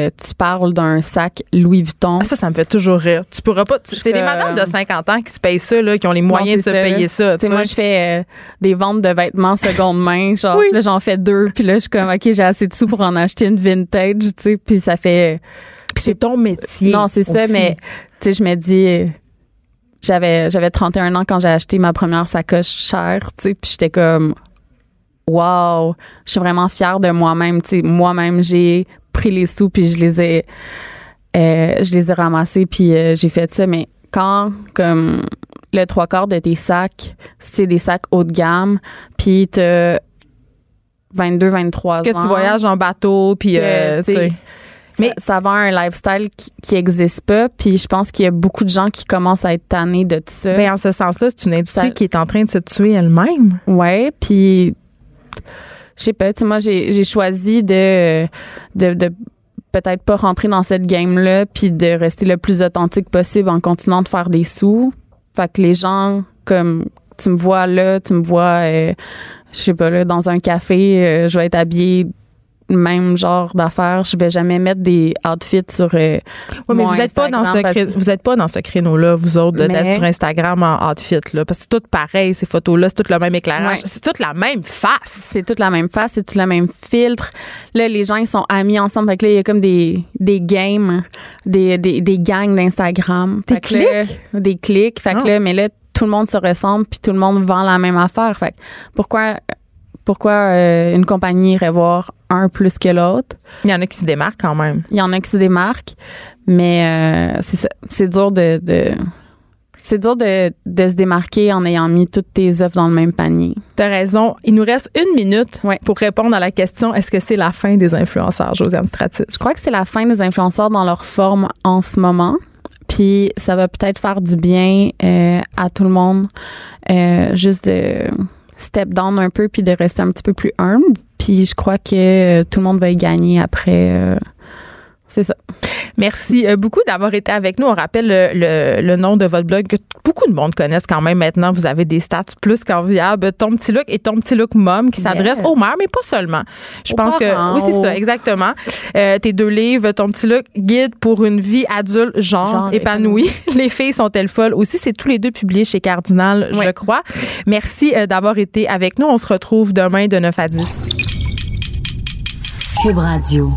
euh, tu parles d'un sac Louis Vuitton. Ah, ça, ça me fait toujours rire. Tu pourras pas. C'est les comme- madames de 50 ans qui se payent ça, là, qui ont les moyens Non, de se ça. payer ça. Tu sais, tu moi, je fais euh, des ventes de vêtements seconde main. Genre, Oui. là, j'en fais deux. Puis là, je suis comme, OK, j'ai assez de sous pour en acheter une vintage, tu sais. Puis ça fait... Puis c'est ton métier. Non, c'est ça, mais tu sais, je me dis... euh, J'avais, j'avais 31 ans quand j'ai acheté ma première sacoche chère, tu sais. Puis j'étais comme... Wow! Je suis vraiment fière de moi-même. Moi-même, j'ai pris les sous, puis je les ai... euh, je les ai ramassés, puis euh, j'ai fait ça. Mais quand, comme le trois quarts de tes sacs, c'est des sacs haut de gamme, puis t'as 22, 23 que ans. tu voyages en bateau, puis que, euh, mais ça va un lifestyle qui, qui existe pas, puis je pense qu'il y a beaucoup de gens qui commencent à être tannés de tout ça. Ben, en ce sens-là, c'est une industrie Ça- qui est en train de se tuer elle-même. Ouais, puis je sais pas, tu sais, moi j'ai choisi de, peut-être pas rentrer dans cette game là puis de rester le plus authentique possible en continuant de faire des sous. Fait que les gens comme tu me vois là, tu me vois euh, je sais pas là dans un café, euh, je vais être habillée même genre d'affaires, je vais jamais mettre des outfits sur euh, Ouais, mais mon vous êtes pas dans ce cré- vous êtes pas dans ce créneau-là, vous autres, de- Mais- d'être sur Instagram en outfit là, parce que c'est tout pareil ces photos-là, c'est tout le même éclairage, Ouais. c'est toute la même face. c'est toute la même face, c'est tout le même filtre. Là, les gens, ils sont amis ensemble. Fait que là, il y a comme des, des games, des, des, des gangs d'Instagram. Des là, des clics. Fait que là, mais là, tout le monde se ressemble puis tout le monde vend la même affaire. Fait que pourquoi, pourquoi euh, une compagnie irait voir un plus que l'autre? Il y en a qui se démarquent quand même. Il y en a qui se démarquent, mais euh, c'est dur de, de c'est dur de, de se démarquer en ayant mis toutes tes œufs dans le même panier. T'as raison. Il nous reste une minute Ouais. pour répondre à la question est-ce que c'est la fin des influenceurs, Josiane Stratis? Je crois que c'est la fin des influenceurs dans leur forme en ce moment. Puis ça va peut-être faire du bien euh, à tout le monde, euh, juste de step down un peu puis de rester un petit peu plus humble. Puis je crois que euh, tout le monde va y gagner après. C'est ça. Merci euh, beaucoup d'avoir été avec nous. On rappelle le, le- le nom de votre blog que beaucoup de monde connaissent quand même maintenant. Vous avez des stats plus qu'enviables. Ton petit look et ton petit look mom qui s'adresse Yes. aux mères, mais pas seulement. Je Aux pense parents, que oui, c'est aux- ça, exactement. Euh, tes deux livres, ton petit look, guide pour une vie adulte genre, Genre épanouie. Les filles sont-elles folles? Aussi. C'est tous les deux publiés chez Cardinal, je crois. Merci euh, d'avoir été avec nous. On se retrouve demain de 9 à 10. Cube Radio.